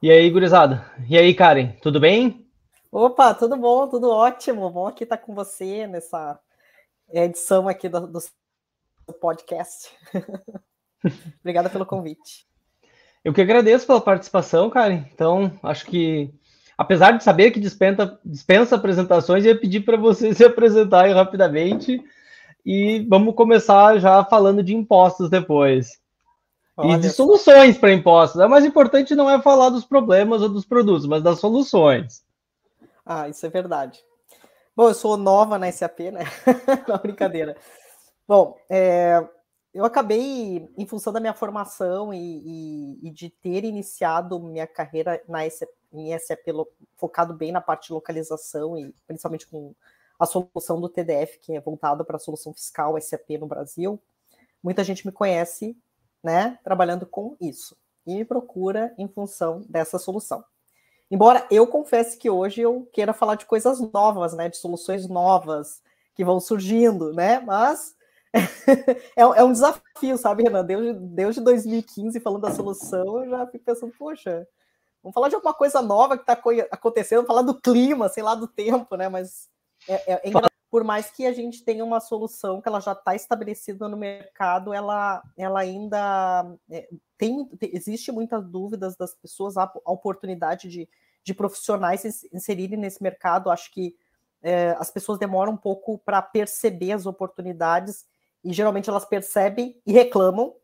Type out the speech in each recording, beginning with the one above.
E aí, gurizada? E aí, Karen, tudo bem? Opa, tudo bom, tudo ótimo. Bom aqui estar com você nessa edição aqui do, do podcast. Obrigada pelo convite. Eu que agradeço pela participação, Karen. Então, acho que, apesar de saber que dispensa, dispensa apresentações, eu ia pedir para você se apresentar rapidamente. E vamos começar já falando de impostos depois. Olha e de soluções para impostos. O mais importante não é falar dos problemas ou dos produtos, mas das soluções. Ah, isso é verdade. Bom, eu sou nova na SAP, né? Não, brincadeira. Bom, é, eu acabei, em função da minha formação e, e, e de ter iniciado minha carreira na SAP, em SAP focado bem na parte de localização e principalmente com a solução do TDF, que é voltada para a solução fiscal SAP no Brasil, muita gente me conhece né, trabalhando com isso. E me procura em função dessa solução. Embora eu confesse que hoje eu queira falar de coisas novas, né, de soluções novas que vão surgindo, né, mas é, é, um desafio, sabe, Renan? Desde, desde 2015 falando da solução, eu já fico pensando, poxa, vamos falar de alguma coisa nova que está acontecendo, falar do clima, sei lá, do tempo, né, mas é, é, é por mais que a gente tenha uma solução que ela já está estabelecida no mercado, ela, ela ainda é, tem, existe muitas dúvidas das pessoas, a, a oportunidade de, de profissionais se inserirem nesse mercado. Acho que é, as pessoas demoram um pouco para perceber as oportunidades e geralmente elas percebem e reclamam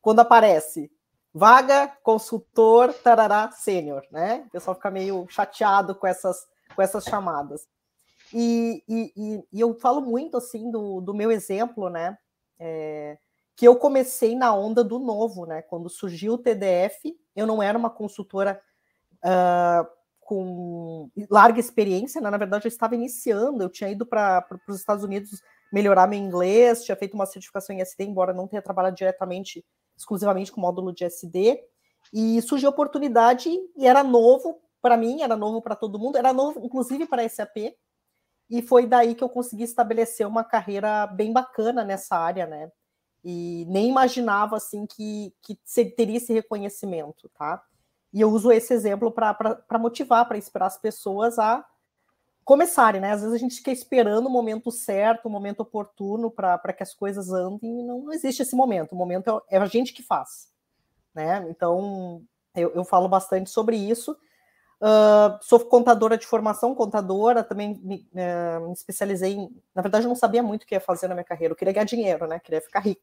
quando aparece vaga, consultor, tarará, sênior, né? O pessoal fica meio chateado com essas, com essas chamadas. E, e, e, eu falo muito assim do, do meu exemplo, né? É, que eu comecei na onda do novo, né? Quando surgiu o TDF, eu não era uma consultora uh, com larga experiência, né? na verdade eu estava iniciando, eu tinha ido para os Estados Unidos melhorar meu inglês, tinha feito uma certificação em SD, embora não tenha trabalhado diretamente, exclusivamente com módulo de SD, e surgiu a oportunidade e era novo para mim, era novo para todo mundo, era novo inclusive para a SAP, e foi daí que eu consegui estabelecer uma carreira bem bacana nessa área, né? E nem imaginava assim que, que teria esse reconhecimento, tá? E eu uso esse exemplo para motivar, para inspirar as pessoas a começarem, né? Às vezes a gente fica esperando o momento certo, o momento oportuno para que as coisas andem, e não, não, existe esse momento. O momento é, é, a gente que faz, né? Então eu, eu falo bastante sobre isso. Uh, sou contadora de formação, contadora, também me, uh, me, especializei em. Na verdade, eu não sabia muito o que ia fazer na minha carreira, eu queria ganhar dinheiro, né? Queria ficar rica.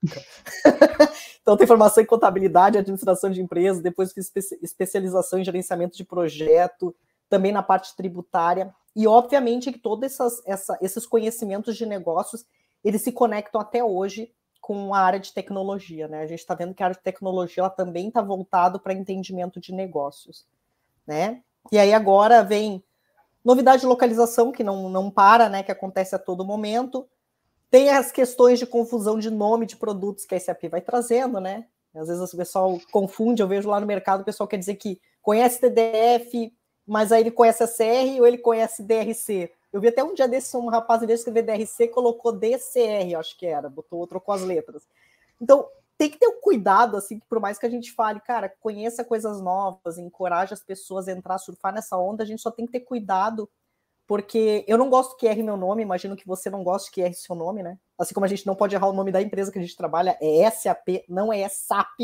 então, tenho formação em contabilidade, administração de empresas, depois fiz espe especialização em gerenciamento de projeto, também na parte tributária. E, obviamente, que todos essas, essa, esses conhecimentos de negócios eles se conectam até hoje com a área de tecnologia, né? A gente está vendo que a área de tecnologia ela também está voltado para entendimento de negócios, né? E aí agora vem novidade de localização, que não, não para, né? Que acontece a todo momento. Tem as questões de confusão de nome de produtos que a SAP vai trazendo, né? Às vezes o pessoal confunde, eu vejo lá no mercado o pessoal quer dizer que conhece TDF, mas aí ele conhece a CR ou ele conhece DRC. Eu vi até um dia desse um rapaz, em escrever DRC, colocou DCR, acho que era, botou, trocou as letras. Então, tem que ter um cuidado, assim, por mais que a gente fale, cara, conheça coisas novas, encoraje as pessoas a entrar, a surfar nessa onda, a gente só tem que ter cuidado, porque eu não gosto que erre meu nome, imagino que você não goste que erre seu nome, né? Assim como a gente não pode errar o nome da empresa que a gente trabalha, é SAP, não é SAP,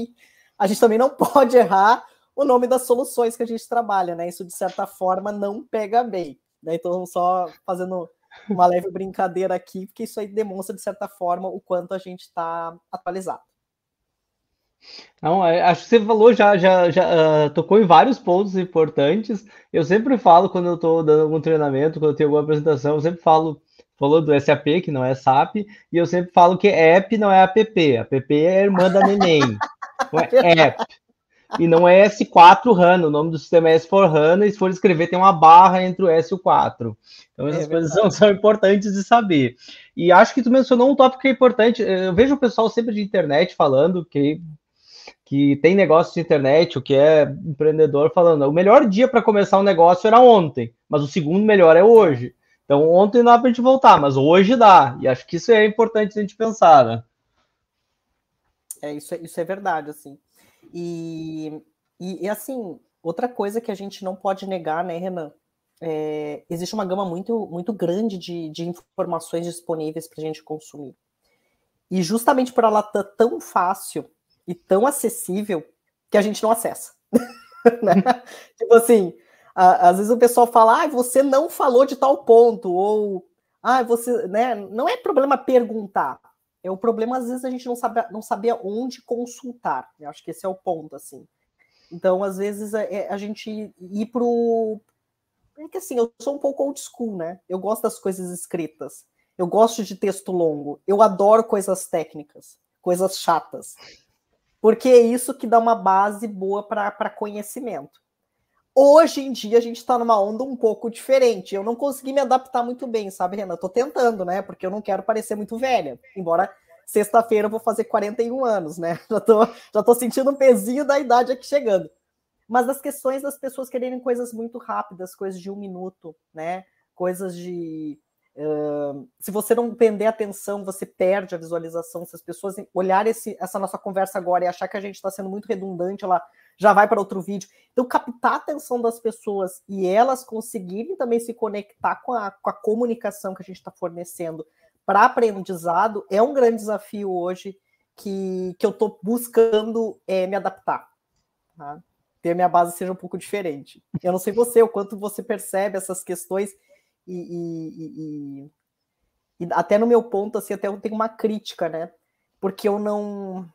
a gente também não pode errar o nome das soluções que a gente trabalha, né? Isso, de certa forma, não pega bem, né? Então, só fazendo uma leve brincadeira aqui, porque isso aí demonstra, de certa forma, o quanto a gente está atualizado. Não, é, acho que você falou já, já, já uh, tocou em vários pontos importantes. Eu sempre falo quando eu estou dando algum treinamento, quando eu tenho alguma apresentação, eu sempre falo, falou do SAP, que não é SAP, e eu sempre falo que app não é app, app é a irmã da neném, não é app. E não é S4 HANA, o nome do sistema é S4 HANA, e se for escrever tem uma barra entre o S e o 4. Então essas é coisas são, são, importantes de saber. E acho que tu mencionou um tópico que é importante, eu vejo o pessoal sempre de internet falando que que tem negócio de internet, o que é empreendedor falando, o melhor dia para começar um negócio era ontem, mas o segundo melhor é hoje. Então ontem não dá para a gente voltar, mas hoje dá. E acho que isso é importante a gente pensar, né? É, isso, é, isso é verdade, assim. E, e, e assim, outra coisa que a gente não pode negar, né, Renan? É, existe uma gama muito, muito grande de, de informações disponíveis para a gente consumir. E justamente por ela estar tá tão fácil e tão acessível que a gente não acessa. né? Tipo assim, a, às vezes o pessoal fala, ah, você não falou de tal ponto, ou ah, você, né? Não é problema perguntar. É o problema, às vezes, a gente não sabe, não sabia onde consultar. Eu acho que esse é o ponto, assim. Então, às vezes, é, é a gente ir pro. É que assim, eu sou um pouco old school, né? Eu gosto das coisas escritas. Eu gosto de texto longo. Eu adoro coisas técnicas, coisas chatas. Porque é isso que dá uma base boa para conhecimento. Hoje em dia a gente está numa onda um pouco diferente. Eu não consegui me adaptar muito bem, sabe, Renan? Tô tentando, né? Porque eu não quero parecer muito velha. Embora sexta-feira eu vou fazer 41 anos, né? Já tô, já tô sentindo um pezinho da idade aqui chegando. Mas as questões das pessoas quererem coisas muito rápidas, coisas de um minuto, né? Coisas de. Uh, se você não prender atenção, você perde a visualização. Se as pessoas olharem esse, essa nossa conversa agora e achar que a gente está sendo muito redundante, ela já vai para outro vídeo. Então, captar a atenção das pessoas e elas conseguirem também se conectar com a, com a comunicação que a gente está fornecendo para aprendizado é um grande desafio hoje que, que eu estou buscando é, me adaptar. Tá? Ter minha base seja um pouco diferente. Eu não sei você, o quanto você percebe essas questões e, e, e, e até no meu ponto, assim, até eu tenho uma crítica, né? Porque eu não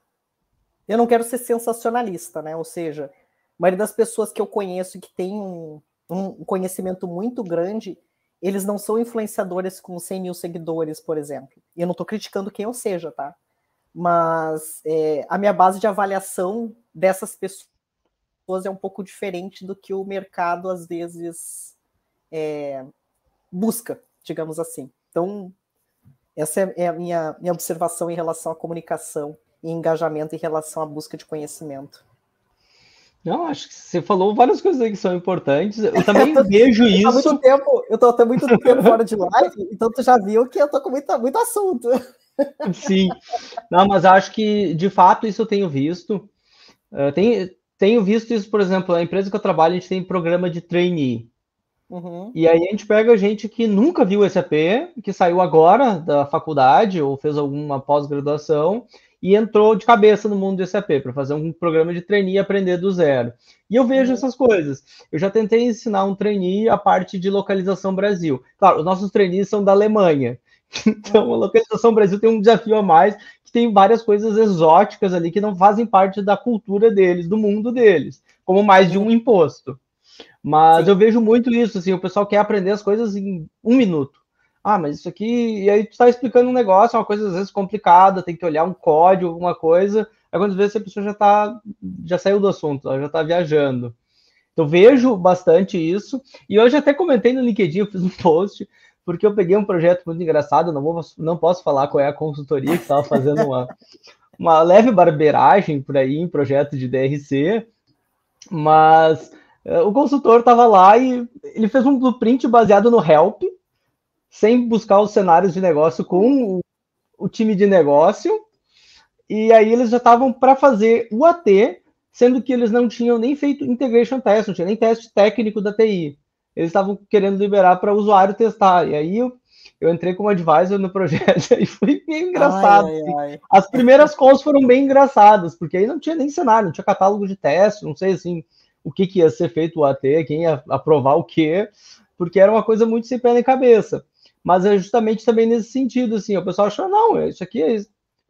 eu não quero ser sensacionalista, né? Ou seja, a maioria das pessoas que eu conheço que tem um, um conhecimento muito grande, eles não são influenciadores com 100 mil seguidores, por exemplo. E eu não estou criticando quem eu seja, tá? Mas é, a minha base de avaliação dessas pessoas é um pouco diferente do que o mercado às vezes é, busca, digamos assim. Então, essa é, a minha, minha observação em relação à comunicação e engajamento em relação à busca de conhecimento. Não, acho que você falou várias coisas aí que são importantes. Eu também vejo isso. Há muito tempo, eu estou até muito tempo fora de live, então tu já viu que eu estou com muito, muito assunto. Sim. Não, mas acho que de fato isso eu tenho visto. Uh, tenho, tenho visto isso, por exemplo, a empresa que eu trabalho, a gente tem programa de trainee. Uhum. E aí a gente pega gente que nunca viu SAP, que saiu agora da faculdade ou fez alguma pós-graduação e entrou de cabeça no mundo do SAP para fazer um programa de trainee e aprender do zero. E eu vejo uhum. essas coisas. Eu já tentei ensinar um trainee a parte de localização Brasil. Claro, os nossos trainees são da Alemanha. Então, a localização Brasil tem um desafio a mais, que tem várias coisas exóticas ali que não fazem parte da cultura deles, do mundo deles, como mais de um imposto. Mas Sim. eu vejo muito isso, assim, o pessoal quer aprender as coisas em um minuto ah, mas isso aqui, e aí tu está explicando um negócio, é uma coisa às vezes complicada, tem que olhar um código, alguma coisa, aí quando vê a pessoa já tá, já saiu do assunto, ela já está viajando. Então vejo bastante isso, e hoje até comentei no LinkedIn, eu fiz um post, porque eu peguei um projeto muito engraçado, não, vou, não posso falar qual é a consultoria que estava fazendo uma, uma leve barbeiragem por aí em projeto de DRC, mas o consultor estava lá e ele fez um blueprint baseado no Help, sem buscar os cenários de negócio com o, o time de negócio. E aí eles já estavam para fazer o AT, sendo que eles não tinham nem feito integration test, não tinha nem teste técnico da TI. Eles estavam querendo liberar para o usuário testar. E aí eu, eu entrei como advisor no projeto e foi bem engraçado. Ai, ai, ai. As primeiras calls foram bem engraçadas, porque aí não tinha nem cenário, não tinha catálogo de teste, não sei assim o que, que ia ser feito o AT, quem ia aprovar o quê, porque era uma coisa muito sem pé nem cabeça mas é justamente também nesse sentido, assim, o pessoal achou, não, isso aqui é,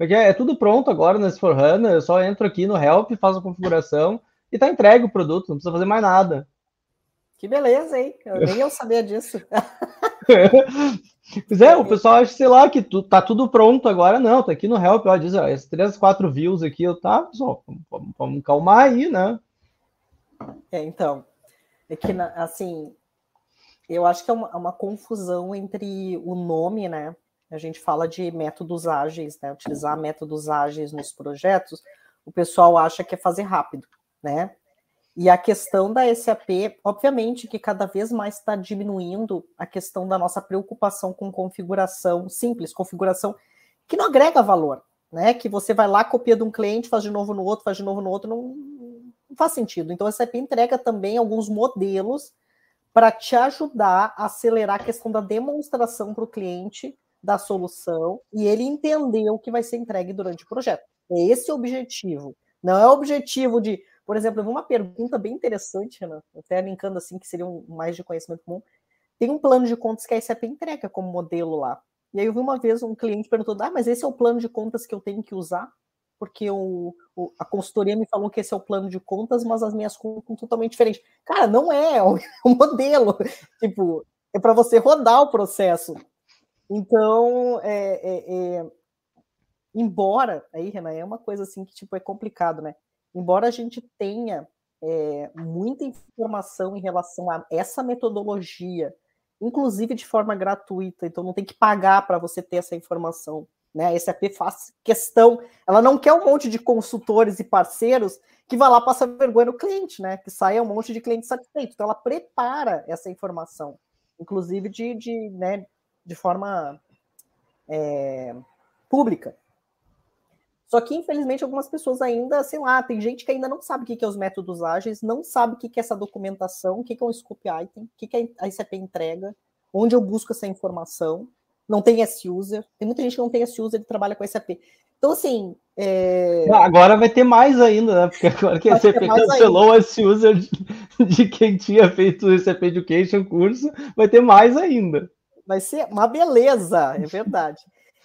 é, é tudo pronto agora nesse Forhana, eu só entro aqui no Help, faço a configuração e tá entregue o produto, não precisa fazer mais nada. Que beleza, hein? Eu, nem eu sabia disso. pois é, o pessoal acha, sei lá, que tu, tá tudo pronto agora, não, tá aqui no Help, ó, diz, ó, esses três, quatro views aqui, eu tá, pessoal, vamos, vamos calmar aí, né? É, então, é que, assim, eu acho que é uma, é uma, confusão entre o nome, né? A gente fala de métodos ágeis, né? Utilizar métodos ágeis nos projetos, o pessoal acha que é fazer rápido, né? E a questão da SAP, obviamente que cada vez mais está diminuindo a questão da nossa preocupação com configuração simples, configuração que não agrega valor, né? Que você vai lá, copia de um cliente, faz de novo no outro, faz de novo no outro, não, Faz sentido. Então, a SAP entrega também alguns modelos para te ajudar a acelerar a questão da demonstração para o cliente da solução e ele entender o que vai ser entregue durante o projeto. É esse o objetivo. Não é o objetivo de, por exemplo, uma pergunta bem interessante, Renan, até linkando assim, que seria um, mais de conhecimento comum. Tem um plano de contas que a SAP entrega como modelo lá. E aí eu vi uma vez um cliente perguntando: ah, mas esse é o plano de contas que eu tenho que usar? Porque o, o a consultoria me falou que esse é o plano de contas, mas as minhas contas são totalmente diferentes. Cara, não é, é o, é modelo. tipo, é para você rodar o processo. Então, é, é, é, embora, aí, Renan, é uma coisa assim que tipo, é complicado, né? Embora a gente tenha é, muita informação em relação a essa metodologia, inclusive de forma gratuita, então não tem que pagar para você ter essa informação. Né? A SAP faz questão, ela não quer um monte de consultores e parceiros que vá lá passar vergonha no cliente, né? Que saia um monte de cliente satisfeito. Então ela prepara essa informação, inclusive de, de, né, de forma é, pública. Só que, infelizmente, algumas pessoas ainda, sei lá, tem gente que ainda não sabe o que é os métodos ágeis, não sabe o que é essa documentação, o que é um scope item, o que é a ICP entrega, onde eu busco essa informação. Não tem S-User. Tem muita gente que não tem S-User e trabalha com SAP. Então, assim. É... Agora vai ter mais ainda, né? Porque agora que a SAP cancelou o S-User de, de, quem tinha feito o SAP Education curso, vai ter mais ainda. Vai ser uma beleza, é verdade.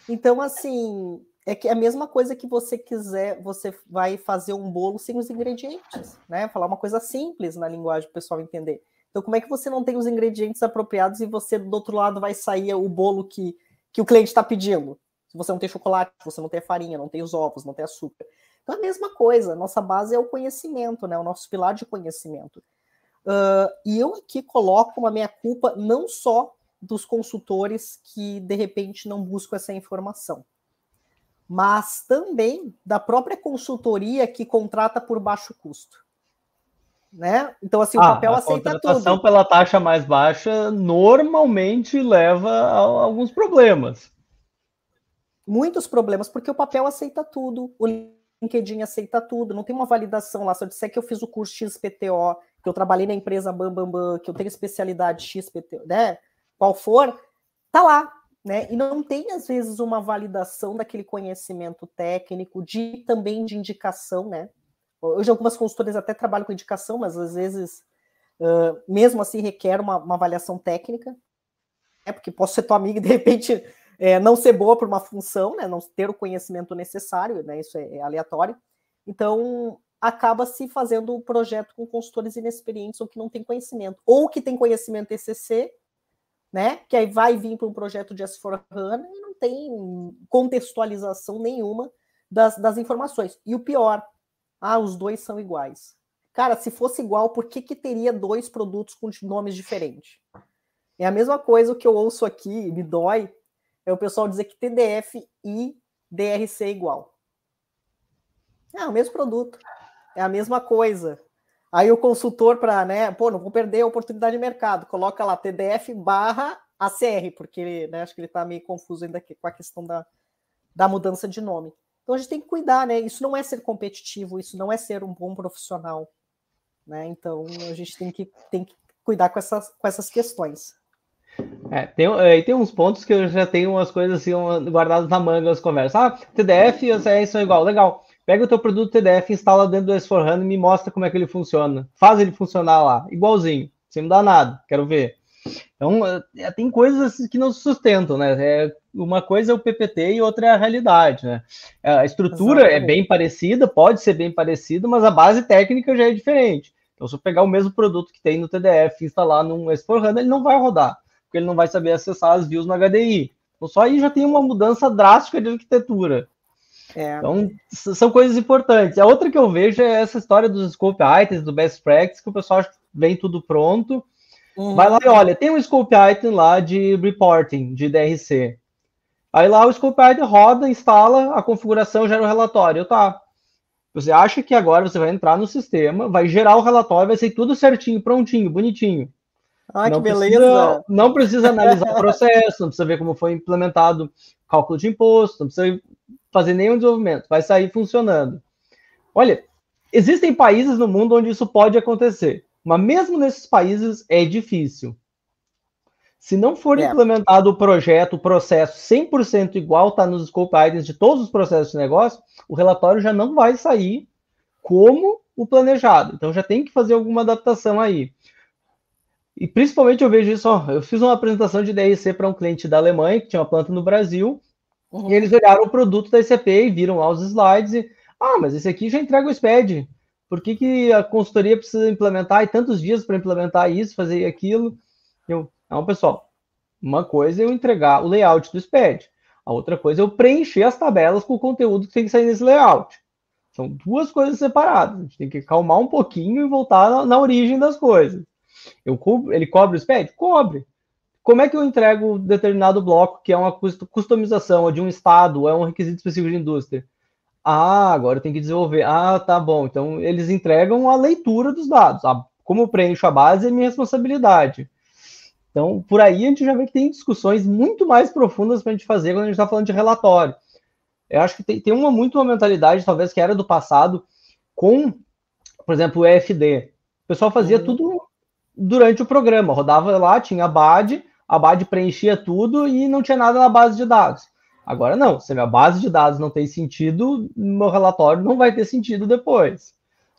Então, assim, é que é a mesma coisa que você quiser, você vai fazer um bolo sem os ingredientes, né? Falar uma coisa simples na linguagem para o pessoal entender. Então, como é que você não tem os ingredientes apropriados e você do outro lado vai sair o bolo que, que o cliente está pedindo? Se você não tem chocolate, você não tem farinha, não tem os ovos, não tem açúcar. Então, é a mesma coisa. Nossa base é o conhecimento, né? O nosso pilar de conhecimento. Uh, e eu aqui coloco uma minha culpa não só dos consultores que de repente não buscam essa informação mas também da própria consultoria que contrata por baixo custo. Né? Então, assim, o ah, papel aceita tudo. A contratação pela taxa mais baixa normalmente leva a alguns problemas. Muitos problemas, porque o papel aceita tudo, o LinkedIn aceita tudo, não tem uma validação lá. Se eu disser que eu fiz o curso XPTO, que eu trabalhei na empresa Bambambam, Bam, Bam, que eu tenho especialidade XPTO, né? Qual for, tá lá, né? E não tem, às vezes, uma validação daquele conhecimento técnico, de também de indicação, né? Hoje algumas consultoras até trabalham com indicação, mas às vezes, uh, mesmo assim, requer uma, uma, avaliação técnica, né? Porque posso ser tua amiga e de repente é, não ser boa por uma função, né? Não ter o conhecimento necessário, né? Isso é, é aleatório. Então, acaba se fazendo o projeto com consultores inexperientes ou que não têm conhecimento, ou que tem conhecimento ECC, né? Que aí vai vir para um projeto de S4HANA e não tem contextualização nenhuma das, das informações. E o pior, ah, os dois são iguais. Cara, se fosse igual, por que, que teria dois produtos com nomes diferentes? É a mesma coisa que eu ouço aqui, me dói, é o pessoal dizer que TDF e DRC é igual. É o mesmo produto, é a mesma coisa. Aí o consultor para, né, pô, não vou perder a oportunidade de mercado, coloca lá TDF barra ACR, porque né, acho que ele está meio confuso ainda com a questão da, da mudança de nome. Então a gente tem que cuidar, né? Isso não é ser competitivo, isso não é ser um bom profissional. Né? Então a gente tem que, tem que cuidar com essas, com essas questões. É, tem, é, tem uns pontos que eu já tenho umas coisas assim guardadas na manga as conversas. Ah, TDF e ACR são igual, legal. Pega o teu produto TDF, instala dentro do S4HANA e me mostra como é que ele funciona. Faz ele funcionar lá, igualzinho, sem mudar nada, quero ver. Então, é, tem coisas que não se sustentam, né? É, uma coisa é o PPT e outra é a realidade, né? É, a estrutura é Exatamente. é bem parecida, pode ser bem parecida, mas a base técnica já é diferente. Então, se eu pegar o mesmo produto que tem no TDF e instalar num S4HANA, ele não vai rodar, porque ele não vai saber acessar as views no HDI. Então, só aí já tem uma mudança drástica de arquitetura. É. Então, são coisas importantes. A outra que eu vejo é essa história dos scope items, do best practice, que o pessoal vem tudo pronto. Uhum. Vai lá e olha, tem um scope item lá de reporting, de DRC. Aí lá o scope item roda, instala a configuração, gera o relatório. Tá. Você acha que agora você vai entrar no sistema, vai gerar o relatório, vai ser tudo certinho, prontinho, bonitinho. Ah, não que beleza! Precisa, não precisa analisar o processo, não precisa ver como foi implementado cálculo de imposto, não precisa fazer nenhum desenvolvimento, vai sair funcionando. Olha, existem países no mundo onde isso pode acontecer, mas mesmo nesses países é difícil. Se não for é. implementado o projeto, o processo 100% igual está nos scope items de todos os processos de negócio, o relatório já não vai sair como o planejado. Então já tem que fazer alguma adaptação aí. E principalmente eu vejo isso, ó, eu fiz uma apresentação de DRC para um cliente da Alemanha que tinha uma planta no Brasil, uhum. e eles olharam o produto da SAP e viram lá os slides e, ah, mas esse aqui já entrega o SPED. Por que, que a consultoria precisa implementar e tantos dias para implementar isso, fazer aquilo? Eu, não, pessoal, uma coisa é eu entregar o layout do SPED, a outra coisa é eu preencher as tabelas com o conteúdo que tem que sair nesse layout. São duas coisas separadas. A gente tem que calmar um pouquinho e voltar na, na origem das coisas. Eu, ele cobre o SPED? Cobre. Como é que eu entrego determinado bloco que é uma customização de um estado, ou é um requisito específico de indústria? Ah, agora tem que desenvolver. Ah, tá bom. Então eles entregam a leitura dos dados. Ah, como eu preencho a base é minha responsabilidade. Então, por aí a gente já vê que tem discussões muito mais profundas para a gente fazer quando a gente está falando de relatório. Eu acho que tem, tem uma muito uma mentalidade, talvez, que era do passado, com, por exemplo, o EFD. O pessoal fazia uhum. tudo durante o programa. Rodava lá, tinha a BAD, a BAD preenchia tudo e não tinha nada na base de dados. Agora não, se a minha base de dados não tem sentido, meu relatório não vai ter sentido depois.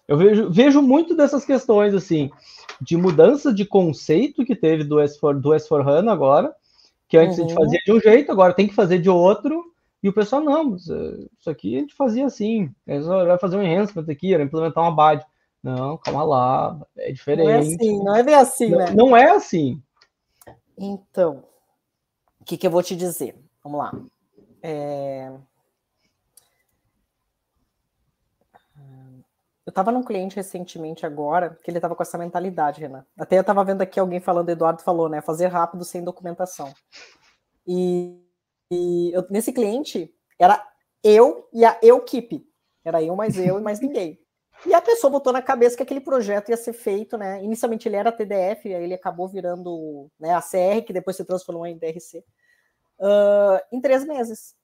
Eu vejo, vejo muito dessas questões, assim, de mudança de conceito que teve do S4, do S4HANA agora, que antes uhum. a gente uhum. fazia de um jeito, agora tem que fazer de outro, e o pessoal, não, eh, isso aqui a gente fazia assim, vai fazer um enhancement aqui, implementar uma BAD. Não, calma lá, é diferente. Não é assim, não é bem assim, não, né? Não é assim. Então, o que, que eu vou te dizer? Vamos lá. É... Eu estava num cliente recentemente agora, que ele estava com essa mentalidade, Renan. Até eu estava vendo aqui alguém falando, Eduardo falou, né? Fazer rápido sem documentação. E, e eu, nesse cliente, era eu e a equipe. Era eu mais eu e mais ninguém. E a pessoa botou na cabeça que aquele projeto ia ser feito, né? Inicialmente ele era TDF, aí ele acabou virando né, a CR, que depois se transformou em DRC, uh, em três meses.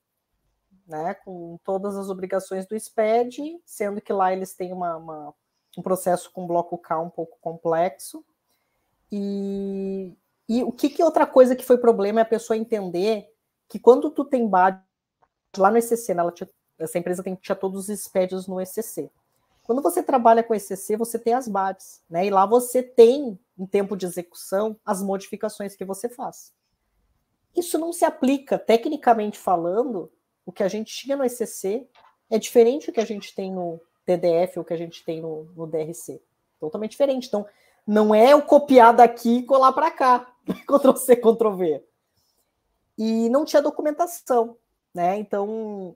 Né, com todas as obrigações do SPED, sendo que lá eles têm uma, uma, um processo com bloco K um pouco complexo. E, e o que, que outra coisa que foi problema é a pessoa entender que quando tu tem BAD lá no ECC, né, tinha, essa empresa tem, tinha todos os SPEDs no ECC. Quando você trabalha com ECC, você tem as BADs, né? E lá você tem, em tempo de execução, as modificações que você faz. Isso não se aplica, tecnicamente falando, o que a gente tinha no ECC é diferente do que a gente tem no TDF ou que a gente tem no, no DRC. Totalmente diferente. Então, não é o copiar daqui e colar para cá. Ctrl C, Ctrl V. E não tinha documentação, né? Então,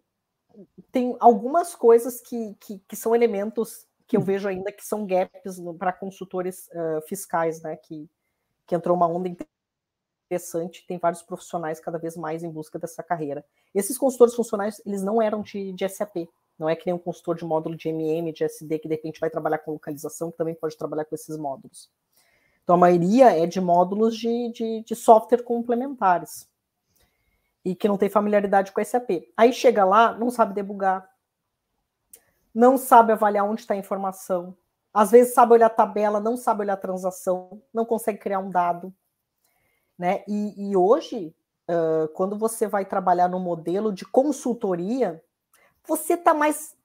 tem algumas coisas que, que, que, são elementos que eu hum. vejo ainda que são gaps para consultores uh, fiscais, né? Que, que entrou uma onda interessante, tem vários profissionais cada vez mais em busca dessa carreira. Esses consultores funcionais, eles não eram de, de SAP, não é que nem um consultor de módulo de MM, de SD, que de repente vai trabalhar com localização, que também pode trabalhar com esses módulos. Então, a maioria é de módulos de, de, de software complementares e que não tem familiaridade com SAP. Aí chega lá, não sabe debugar, não sabe avaliar onde está a informação, às vezes sabe olhar a tabela, não sabe olhar a transação, não consegue criar um dado. Né? E, e hoje, uh, quando você vai trabalhar no modelo de consultoria, você está mais,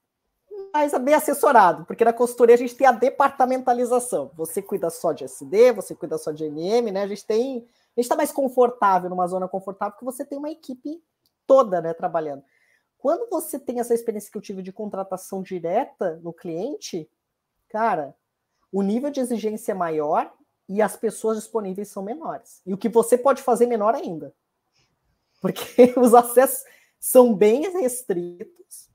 mais bem assessorado, porque na consultoria a gente tem a departamentalização. Você cuida só de SD, você cuida só de MM, né? A gente tem a gente está mais confortável, numa zona confortável, porque você tem uma equipe toda né, trabalhando. Quando você tem essa experiência que eu tive de contratação direta no cliente, cara, o nível de exigência é maior e as pessoas disponíveis são menores. E o que você pode fazer menor ainda. Porque os acessos são bem restritos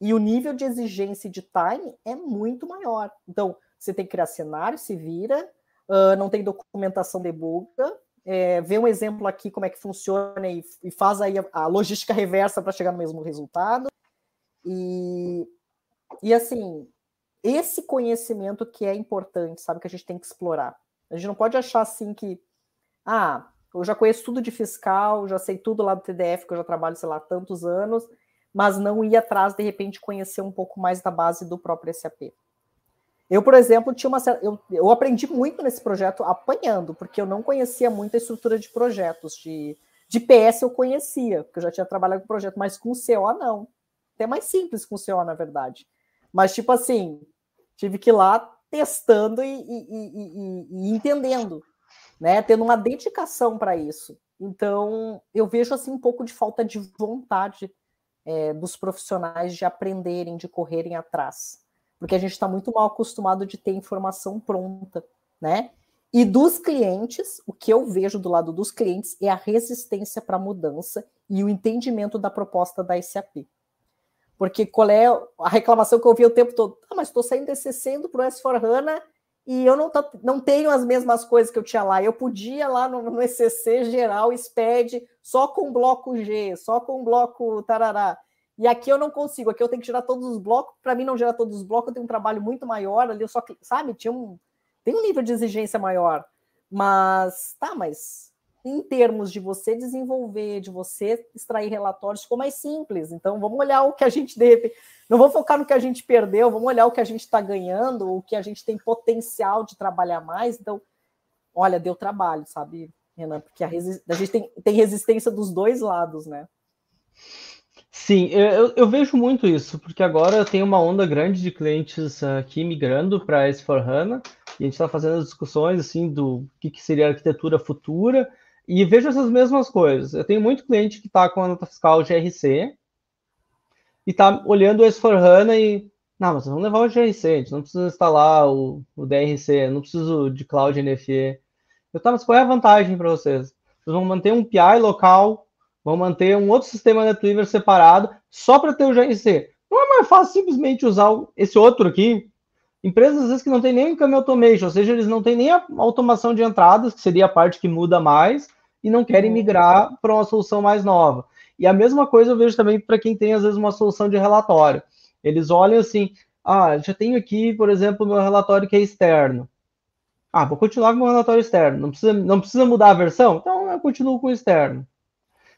e o nível de exigência de time é muito maior. Então, você tem que criar cenário, se vira, uh, não tem documentação debuga, é, vê um exemplo aqui como é que funciona e, e faz aí a, a logística reversa para chegar no mesmo resultado. E, e assim, esse conhecimento que é importante, sabe, que a gente tem que explorar. A gente não pode achar assim que, ah, eu já conheço tudo de fiscal, já sei tudo lá do TDF, que eu já trabalho, sei lá, tantos anos, mas não ir atrás, de repente, conhecer um pouco mais da base do próprio SAP. Eu, por exemplo, tinha uma eu, eu aprendi muito nesse projeto apanhando, porque eu não conhecia muito a estrutura de projetos. De, de PS eu conhecia, porque eu já tinha trabalhado com projeto, mas com CO não. Até mais simples com CO, na verdade. Mas, tipo assim, tive que ir lá testando e, e, e, e entendendo, né? Tendo uma dedicação para isso. Então, eu vejo assim um pouco de falta de vontade é, dos profissionais de aprenderem, de correrem atrás. Porque a gente está muito mal acostumado de ter informação pronta, né? E dos clientes, o que eu vejo do lado dos clientes é a resistência para a mudança e o entendimento da proposta da SAP. Porque qual é a reclamação que eu ouvi o tempo todo? Ah, mas estou saindo desse sendo para o S4HANA e eu não, não tenho as mesmas coisas que eu tinha lá. Eu podia lá no, no ECC geral, SPED, só com bloco G, só com bloco tarará. E aqui eu não consigo, aqui eu tenho que tirar todos os blocos. Para mim, não gerar todos os blocos, eu tenho um trabalho muito maior ali, eu só, sabe, tinha um, tem um nível de exigência maior. Mas, tá, mas em termos de você desenvolver, de você extrair relatórios, ficou mais simples. Então, vamos olhar o que a gente deve. Não vamos focar no que a gente perdeu, vamos olhar o que a gente está ganhando, o que a gente tem potencial de trabalhar mais. Então, olha, deu trabalho, sabe, Renan? Porque a, a gente tem, tem resistência dos dois lados, né? Sim, eu, eu, vejo muito isso, porque agora tem uma onda grande de clientes aqui migrando para S4HANA, e a gente está fazendo as discussões assim do que, que seria a arquitetura futura, e vejo essas mesmas coisas. Eu tenho muito cliente que está com a nota fiscal GRC e está olhando o S4HANA e. Não, mas vamos levar o GRC, a gente não precisa instalar o, o DRC, não preciso de Cloud NFE. Eu, tá, mas qual é a vantagem para vocês? Vocês vão manter um PI local, vão manter um outro sistema NetWeaver separado, só para ter o GRC. Não é mais fácil simplesmente usar esse outro aqui? Empresas, às vezes, que não tem nem Camel Automation, ou seja, eles não têm nem a automação de entradas, que seria a parte que muda mais, e não querem uhum. migrar para uma solução mais nova. E a mesma coisa eu vejo também para quem tem, às vezes, uma solução de relatório. Eles olham assim, ah, já tenho aqui, por exemplo, meu relatório que é externo. Ah, vou continuar com o meu relatório externo. Não precisa, não precisa mudar a versão? Então eu continuo com o externo.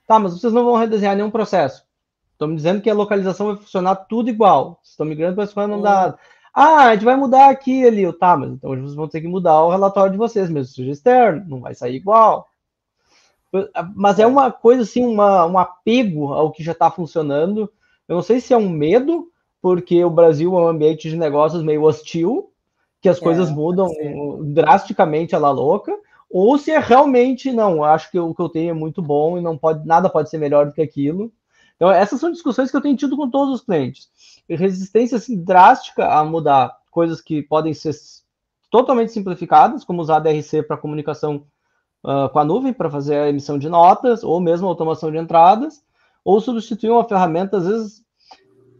Tá, mas vocês não vão redesenhar nenhum processo. Estão me dizendo que a localização vai funcionar tudo igual. Vocês estão migrando para esse não dá. Ah, a gente vai mudar aqui ali. Tá, mas então vocês vão ter que mudar o relatório de vocês, mesmo seja externo. Não vai sair igual. Mas é uma coisa assim, uma, um apego ao que já está funcionando. Eu não sei se é um medo, porque o Brasil é um ambiente de negócios meio hostil, que as é, coisas mudam drasticamente a la louca, ou se é realmente não, acho que o que eu tenho é muito bom e não pode nada pode ser melhor do que aquilo. Então essas são discussões que eu tenho tido com todos os clientes. Resistência assim, drástica a mudar coisas que podem ser totalmente simplificadas, como usar DRC para comunicação uh, com a nuvem para fazer a emissão de notas, ou mesmo automação de entradas, ou substituir uma ferramenta, às vezes,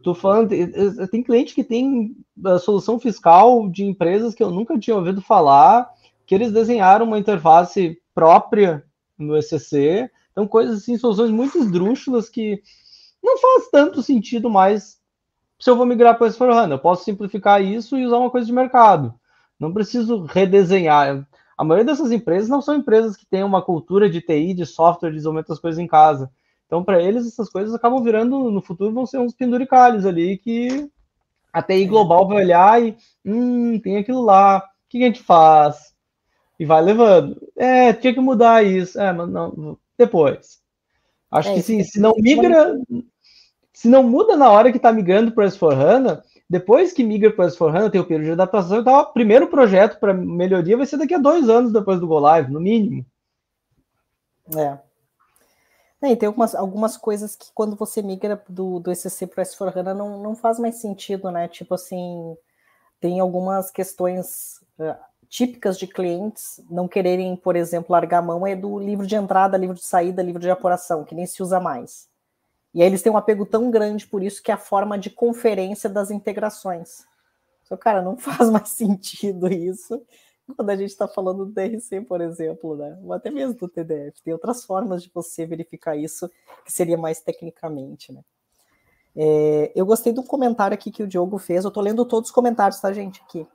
tô falando, tem cliente que tem a solução fiscal de empresas que eu nunca tinha ouvido falar, que eles desenharam uma interface própria no ECC, então coisas assim, soluções muito esdrúxulas que não faz tanto sentido mais se eu vou migrar para o S4HANA. Eu posso simplificar isso e usar uma coisa de mercado. Não preciso redesenhar. A maioria dessas empresas não são empresas que têm uma cultura de TI, de software, de desenvolvimento das coisas em casa. Então, para eles, essas coisas acabam virando, no futuro, vão ser uns penduricalhos ali que a TI global vai olhar e, hum, tem aquilo lá, o que a gente faz? E vai levando. É, tinha que mudar isso. É, mas não, depois. Acho é, que sim, se não migra, se não muda na hora que está migrando para o S4HANA, depois que migra para o S4HANA, tem o período de adaptação, então o primeiro projeto para melhoria vai ser daqui a dois anos depois do Go Live, no mínimo. É. é tem algumas, algumas coisas que quando você migra do, do ECC para o S4HANA não, não faz mais sentido, né? Tipo assim, tem algumas questões uh, típicas de clientes não quererem, por exemplo, largar a mão é do livro de entrada, livro de saída, livro de apuração, que nem se usa mais. E aí eles têm um apego tão grande por isso que é a forma de conferência das integrações. Então, cara, não faz mais sentido isso quando a gente está falando do DRC, por exemplo, né? Ou até mesmo do TDF. Tem outras formas de você verificar isso que seria mais tecnicamente, né? É, eu gostei do comentário aqui que o Diogo fez. Eu estou lendo todos os comentários, tá, gente? Aqui.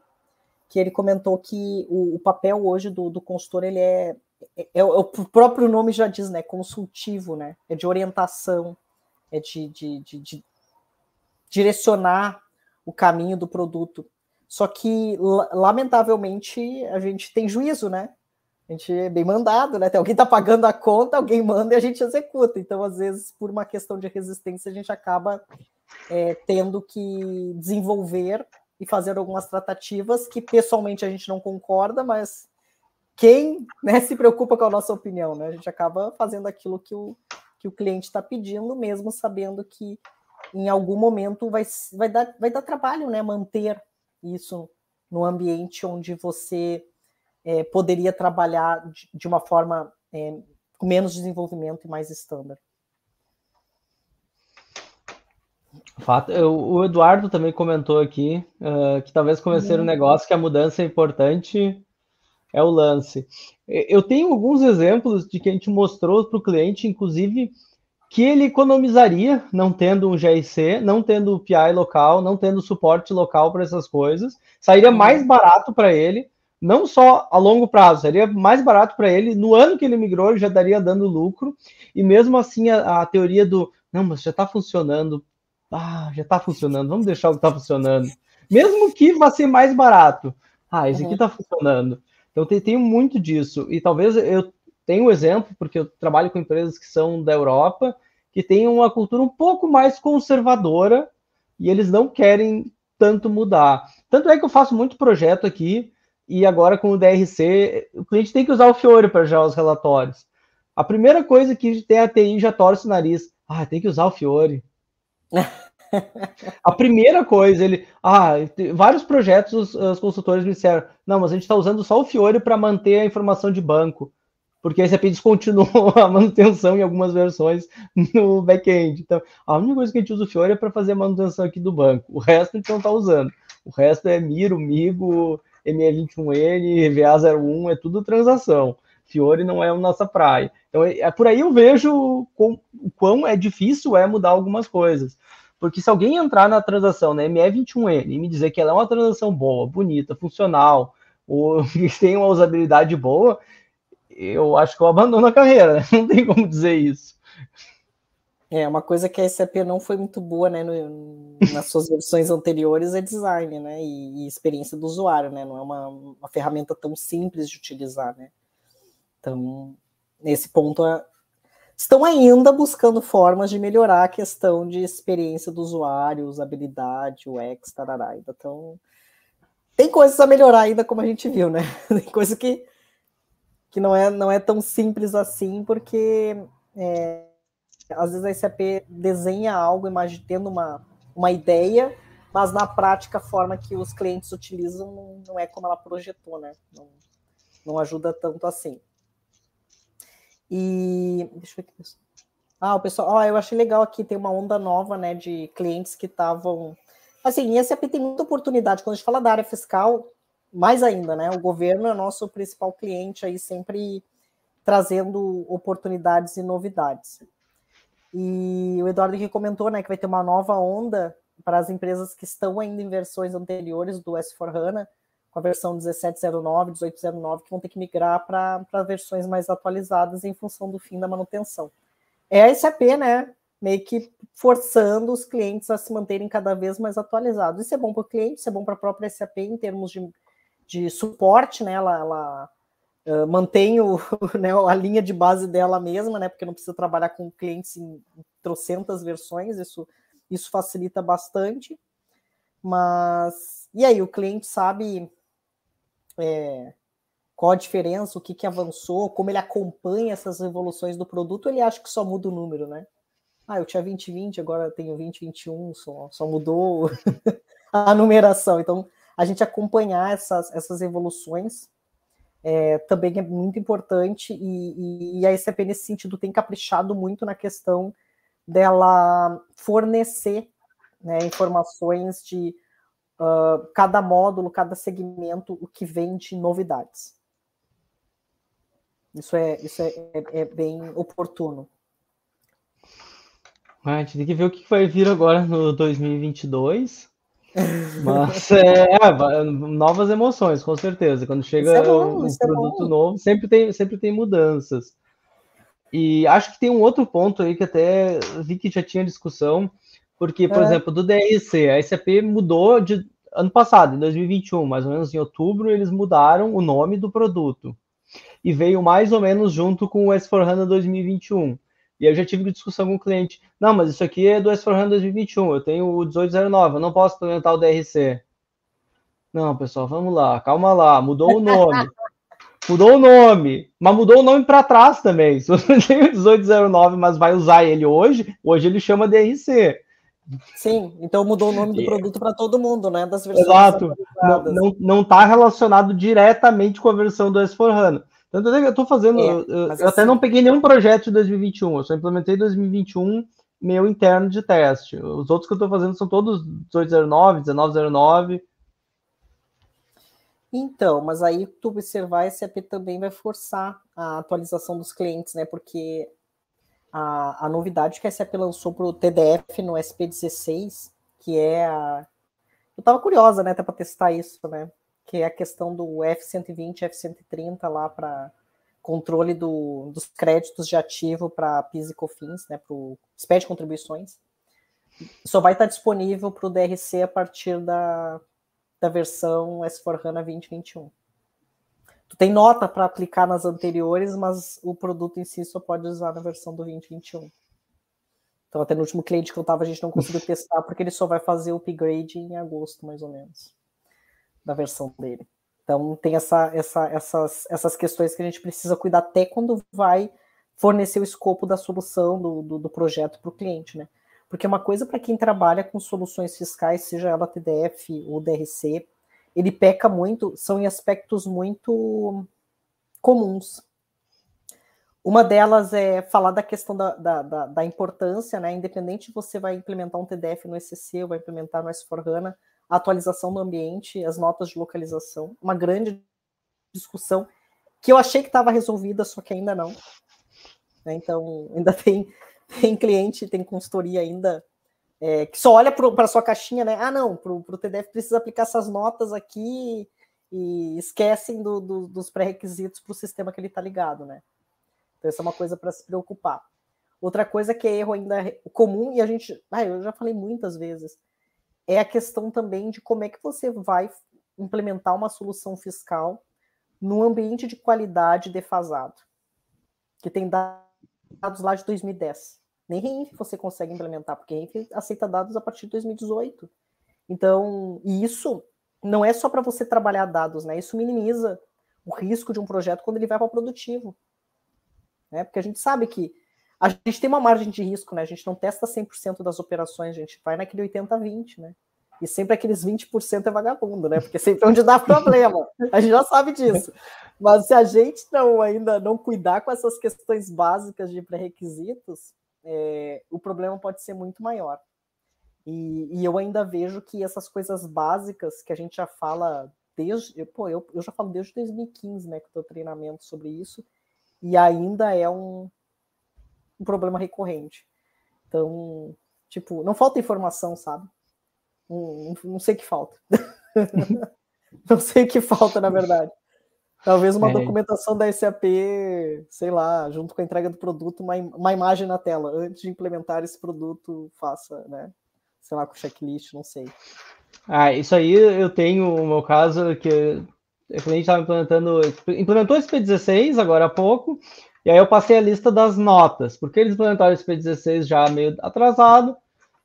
Que ele comentou que o, o papel hoje do, do consultor ele é, é, é, o próprio nome já diz, né? Consultivo, né? É de orientação, é de, de, de, de direcionar o caminho do produto. Só que, lamentavelmente, a gente tem juízo, né? A gente é bem mandado, né? Tem alguém tá pagando a conta, alguém manda e a gente executa. Então, às vezes, por uma questão de resistência, a gente acaba é, tendo que desenvolver e fazer algumas tratativas que pessoalmente a gente não concorda, mas quem né, se preocupa com a nossa opinião, né? A gente acaba fazendo aquilo que o, que o cliente está pedindo, mesmo sabendo que em algum momento vai, vai, dar, vai dar trabalho, né? Manter isso no ambiente onde você é, poderia trabalhar de, de uma forma é, com menos desenvolvimento e mais estándar. Fato, eu, o Eduardo também comentou aqui uh, que talvez conhecer uhum. um negócio que a mudança é importante é o lance. Eu tenho alguns exemplos de que a gente mostrou para o cliente, inclusive, que ele economizaria não tendo um GIC, não tendo o PI local, não tendo suporte local para essas coisas. Sairia mais barato para ele não só a longo prazo, seria mais barato para ele. No ano que ele migrou, ele já daria dando lucro. E mesmo assim, a, a teoria do não, mas já está funcionando. Ah, já está funcionando, vamos deixar o que está funcionando. Mesmo que vá ser mais barato. Ah, esse aqui está funcionando. Então tem, muito disso. E talvez eu tenha um exemplo, porque eu trabalho com empresas que são da Europa, que têm uma cultura um pouco mais conservadora e eles não querem tanto mudar. Tanto é que eu faço muito projeto aqui e agora com o DRC, o cliente tem que usar o Fiore para gerar os relatórios. A primeira coisa que tem a TI já torce o nariz. Ah, tem que usar o Fiore. a primeira coisa, ele. Ah, vários projetos os, os consultores me disseram: não, mas a gente está usando só o Fiore para manter a informação de banco. Porque a SAP descontinuou a manutenção em algumas versões no back-end. Então, a única coisa que a gente usa o Fiore é para fazer a manutenção aqui do banco. O resto a gente não está usando. O resto é Miro, Migo, ME21N, VA01, é tudo transação. Fiore não é a nossa praia. Então, é, é por aí eu vejo o quão é difícil é mudar algumas coisas. Porque se alguém entrar na transação na ME21N e me dizer que ela é uma transação boa, bonita, funcional, ou que tem uma usabilidade boa, eu acho que eu abandono a carreira, né? não tem como dizer isso. É, uma coisa que a SAP não foi muito boa, né, no, nas suas versões anteriores é design, né, e, e, experiência do usuário, né, não é uma, uma ferramenta tão simples de utilizar, né. Então, nesse ponto, estão ainda buscando formas de melhorar a questão de experiência do usuário, usabilidade, UX, tarará. Então, tem coisas a melhorar ainda, como a gente viu, né, tem coisa que, que não, é, não é tão simples assim, porque... É, às vezes a SAP desenha algo, tendo uma, uma ideia, mas na prática a forma que os clientes utilizam não é como ela projetou, né? Não, não ajuda tanto assim. E deixa eu ver aqui. Ah, o pessoal, ó, eu achei legal aqui, tem uma onda nova, né, de clientes que estavam. Assim, em SAP tem muita oportunidade. Quando a gente fala da área fiscal, mais ainda, né? O governo é nosso principal cliente aí, sempre trazendo oportunidades e novidades. E o Eduardo aqui comentou né, que vai ter uma nova onda para as empresas que estão ainda em versões anteriores do S4HANA, com a versão 1709, 1809, que vão ter que migrar para versões mais atualizadas em função do fim da manutenção. É a SAP, né? Meio que forçando os clientes a se manterem cada vez mais atualizados. Isso é bom para o cliente, isso é bom para a própria SAP em termos de, de suporte, né? Ela, ela Uh, mantenho né, a linha de base dela mesma, né? Porque não precisa trabalhar com clientes em trocentas versões, isso, isso facilita bastante. Mas e aí, o cliente sabe é, qual a diferença, o que, que avançou, como ele acompanha essas evoluções do produto, ele acha que só muda o número, né? Ah, eu tinha 2020, agora tenho 2021, só, só mudou a numeração. Então, a gente acompanhar essas, essas evoluções é, também é muito importante e, e, e a SAP nesse sentido tem caprichado muito na questão dela fornecer né, informações de uh, cada módulo, cada segmento, o que vem de novidades. Isso é, isso é, é, é bem oportuno. A gente tem que ver o que vai vir agora no 2022. Mas é, é, novas emoções, com certeza. Quando chega é bom, um é produto novo, sempre tem, sempre tem mudanças. E acho que tem um outro ponto aí que até vi que já tinha discussão, porque, por é. exemplo, do DRC, a SAP mudou de. ano passado, em 2021, mais ou menos em outubro, eles mudaram o nome do produto. E veio mais ou menos junto com o S4HANA 2021. E eu já tive discussão com o cliente. Não, mas isso aqui é do S4HANA 2021. Eu tenho o 1809, eu não posso implementar o DRC. Não, pessoal, vamos lá, calma lá, mudou o nome. mudou o nome, mas mudou o nome para trás também. Se você tem o 1809, mas vai usar ele hoje, hoje ele chama DRC. Sim, então mudou o nome do produto para todo mundo, né? Das versões Exato. Não está relacionado diretamente com a versão do S4HANA. Tanto é que eu estou fazendo. É, eu, eu assim... até não peguei nenhum projeto de 2021, eu só implementei 2021 meu interno de teste. Os outros que eu estou fazendo são todos 1809, 1909. Então, mas aí tu observar, esse AP também vai forçar a atualização dos clientes, né? Porque a, a novidade que a SAP lançou para o TDF no SP16, que é a. Eu estava curiosa, né, até para testar isso, né? Que é a questão do F120, F130 lá para controle do, dos créditos de ativo para PIS e COFINS, né, para o SPED contribuições. Só vai estar disponível para o DRC a partir da, da versão S4HANA 2021 tu tem nota para aplicar nas anteriores, mas o produto em si só pode usar na versão do 2021. Então, até no último cliente que eu estava, a gente não conseguiu testar, porque ele só vai fazer o upgrade em agosto, mais ou menos, da versão dele. Então, tem essa, essa, essas, essas questões que a gente precisa cuidar até quando vai fornecer o escopo da solução do, do, do projeto para o cliente, né? Porque uma coisa para quem trabalha com soluções fiscais, seja ela TDF ou DRC, ele peca muito, são em aspectos muito comuns. Uma delas é falar da questão da, da, da, da importância, né? Independente você vai implementar um TDF no ou vai implementar no S4HANA, a atualização do ambiente, as notas de localização, uma grande discussão que eu achei que estava resolvida, só que ainda não. Né? Então, ainda tem, tem cliente, tem consultoria ainda é, que só olha para sua caixinha, né? Ah, não, para o TDF precisa aplicar essas notas aqui e esquecem do, do, dos pré-requisitos para o sistema que ele está ligado, né? Então, essa é uma coisa para se preocupar. Outra coisa que é erro ainda comum, e a gente, ah, eu já falei muitas vezes, é a questão também de como é que você vai implementar uma solução fiscal num ambiente de qualidade defasado, que tem dados lá de 2010. Nem Reinf você consegue implementar, porque Reinf aceita dados a partir de 2018. Então, isso não é só para você trabalhar dados, né? Isso minimiza o risco de um projeto quando ele vai para o produtivo. Né? Porque a gente sabe que a gente tem uma margem de risco, né? A gente não testa 100% das operações, a gente vai naquele 80-20, né? E sempre aqueles 20% é vagabundo, né? Porque sempre é onde dá problema. A gente já sabe disso. Mas se a gente não ainda não cuidar com essas questões básicas de pré-requisitos, é, o problema pode ser muito maior. E, e, eu ainda vejo que essas coisas básicas que a gente já fala desde. Pô, eu, eu já falo desde 2015, né, que eu treinamento sobre isso, e ainda é um, um problema recorrente. Então, tipo, não falta informação, sabe? Não, não sei o que falta. não sei o que falta, na verdade. Talvez uma é. documentação da SAP, sei lá, junto com a entrega do produto, uma, uma imagem na tela. Antes de implementar esse produto, faça, né? Sei lá, com checklist, não sei. Ah, isso aí eu tenho o meu caso que a cliente estava implementando, implementou esse P16 agora há pouco, e aí eu passei a lista das notas, porque eles implementaram esse P16 já meio atrasado.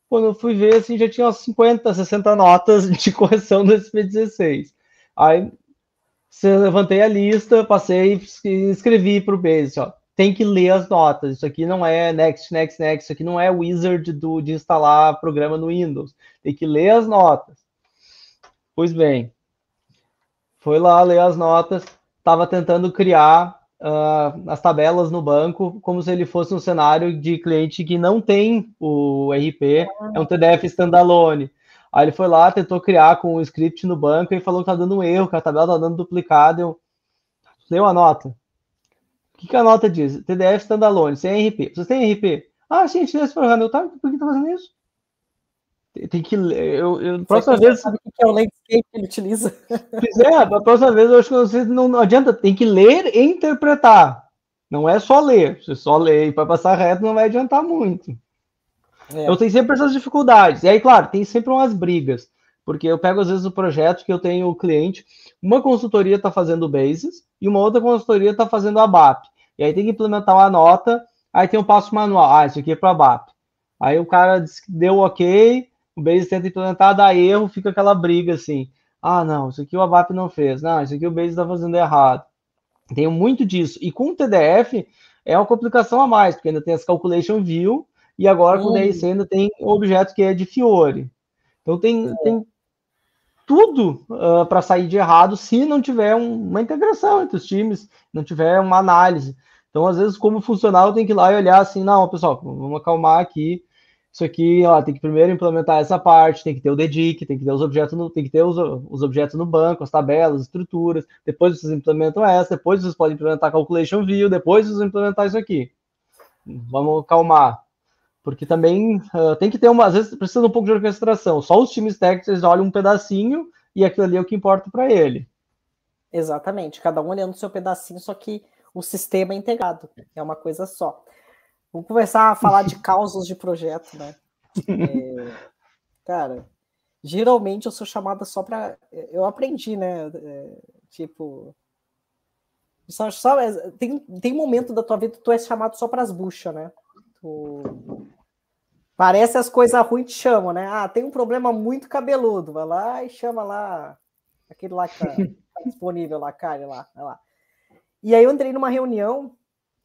Quando eu fui ver, assim, já tinha umas 50, 60 notas de correção desse P16. Aí eu levantei a lista, passei e escrevi para o Base, ó, tem que ler as notas. Isso aqui não é next, next, next. Isso aqui não é wizard do, de instalar programa no Windows. Tem que ler as notas. Pois bem, foi lá ler as notas. Estava tentando criar uh, as tabelas no banco como se ele fosse um cenário de cliente que não tem o RP, é um TDF standalone. Aí ele foi lá, tentou criar com o script no banco e falou que tá dando um erro, que a tabela tá dando duplicado. Eu dei a nota. O que, que a nota diz? TDF standalone, sem RP. Vocês têm RP? Ah, sim, a gente tem esse programa. Eu, tá, por que tá fazendo isso? Tem que ler. Eu, eu, próxima vez. Sabe o que é o landscape que ele utiliza? Pois é, a próxima vez eu acho que vocês não, não adianta, tem que ler e interpretar. Não é só ler. Se só ler e para passar reto, não vai adiantar muito. É. Eu tenho sempre essas dificuldades. E aí, claro, tem sempre umas brigas. Porque eu pego, às vezes, o projeto que eu tenho o cliente, uma consultoria está fazendo o Basis e uma outra consultoria está fazendo a BAP. E aí tem que implementar uma nota, aí tem um passo manual. Ah, isso aqui é para BAP. Aí o cara deu ok, o Basis tenta implementar, dá erro, fica aquela briga assim. Ah, não, isso aqui o ABAP não fez. Não, isso aqui o Basis está fazendo errado. Tenho muito disso. E com o TDF é uma complicação a mais, porque ainda tem as calculation view e agora com o DRC ainda tem o objeto que é de Fiore. Então tem, é. tem tudo uh, ah, para sair de errado se não tiver um, uma integração entre os times, não tiver uma análise. Então, às vezes, como funcional, tem que ir lá e olhar assim, não, pessoal, vamos acalmar aqui. Isso aqui, ó, tem que primeiro implementar essa parte, tem que ter o dedic, tem que ter os objetos no, tem que ter os, os objetos no banco, as tabelas, as estruturas. Depois vocês implementam essa, depois vocês podem implementar calculation view, depois vocês implementar isso aqui. Vamos acalmar. Porque também uh, tem que ter uma, às vezes precisa de um pouco de orquestração. Só os times técnicos olham um pedacinho e aquilo ali é o que importa para ele. Exatamente, cada um olhando o seu pedacinho, só que o sistema é integrado, é uma coisa só. Vamos começar a falar de causas de projeto, né? É, cara, geralmente eu sou chamada só para. Eu aprendi, né? É, tipo. Só, só, tem, tem momento da tua vida que tu é chamado só para as buchas, né? Tu, Parece as coisas ruins te chamam, né? Ah, tem um problema muito cabeludo. Vai lá e chama lá aquele lá que tá, tá disponível lá, cara, lá, vai lá. E aí eu entrei numa reunião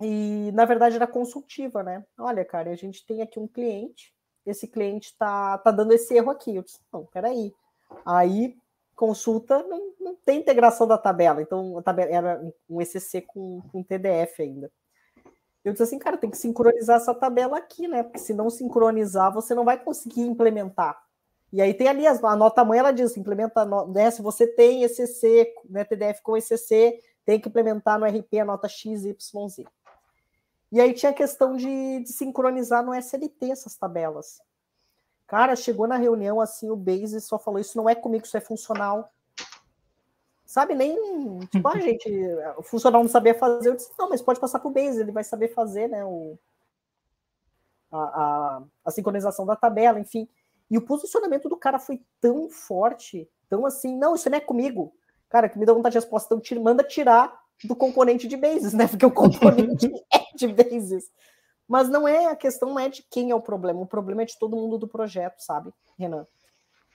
e, na verdade, era consultiva, né? Olha, cara, a gente tem aqui um cliente, esse cliente tá, tá dando esse erro aqui. Eu disse, não, peraí. Aí, consulta, não, não tem integração da tabela. Então, a tabela era um ECC com, com TDF ainda. Eu disse assim, cara, tem que sincronizar essa tabela aqui, né? Porque se não sincronizar, você não vai conseguir implementar. E aí tem ali a nota mãe, ela diz, implementa, né, se você tem ECC, né, TDF com ECC, tem que implementar no RP a nota XYZ. E aí tinha a questão de, de sincronizar no SLT essas tabelas. Cara, chegou na reunião assim, o Base só falou, isso não é comigo, isso é funcional sabe, nem, tipo, a gente, o funcionário não sabia fazer, eu disse, não, mas pode passar para o Base, ele vai saber fazer, né, o, a, a, a, sincronização da tabela, enfim. E o posicionamento do cara foi tão forte, tão assim, não, isso não é comigo. Cara, que me dá vontade de resposta, então tira, manda tirar do componente de bases, né, porque o componente é de bases. Mas não é, a questão não é de quem é o problema, o problema é de todo mundo do projeto, sabe, Renan?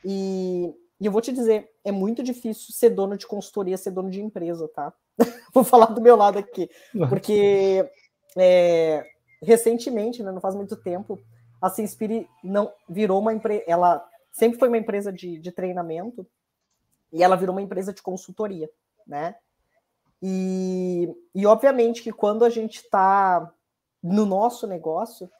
E e eu vou te dizer, é muito difícil ser dono de consultoria, ser dono de empresa, tá? vou falar do meu lado aqui. Porque é, recentemente, né, não faz muito tempo, a Sinspire não virou uma empresa. Ela sempre foi uma empresa de, de treinamento e ela virou uma empresa de consultoria, né? E, e obviamente que quando a gente está no nosso negócio,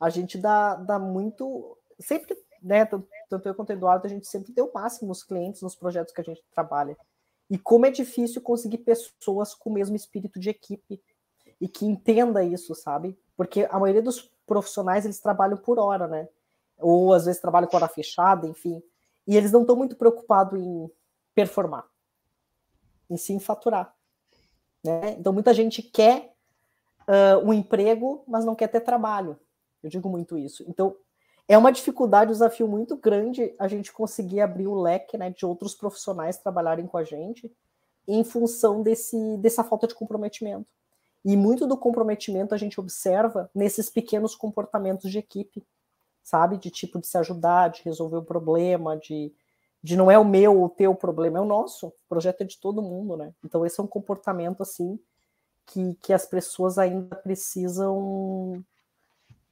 a gente dá, dá muito. Sempre, né? Tanto eu quanto o Eduardo, a gente sempre deu o máximo nos clientes, nos projetos que a gente trabalha. E como é difícil conseguir pessoas com o mesmo espírito de equipe e que entenda isso, sabe? Porque a maioria dos profissionais, eles trabalham por hora, né? Ou às vezes trabalham com hora fechada, enfim. E eles não estão muito preocupados em performar, em sim faturar. Né? Então muita gente quer uh, um emprego, mas não quer ter trabalho. Eu digo muito isso. Então, é uma dificuldade, um desafio muito grande a gente conseguir abrir o leque né, de outros profissionais trabalharem com a gente em função desse, dessa falta de comprometimento. E muito do comprometimento a gente observa nesses pequenos comportamentos de equipe, sabe? De tipo de se ajudar, de resolver o problema, de, de não é o meu ou o teu problema, é o nosso. O projeto é de todo mundo, né? Então esse é um comportamento assim que, que as pessoas ainda precisam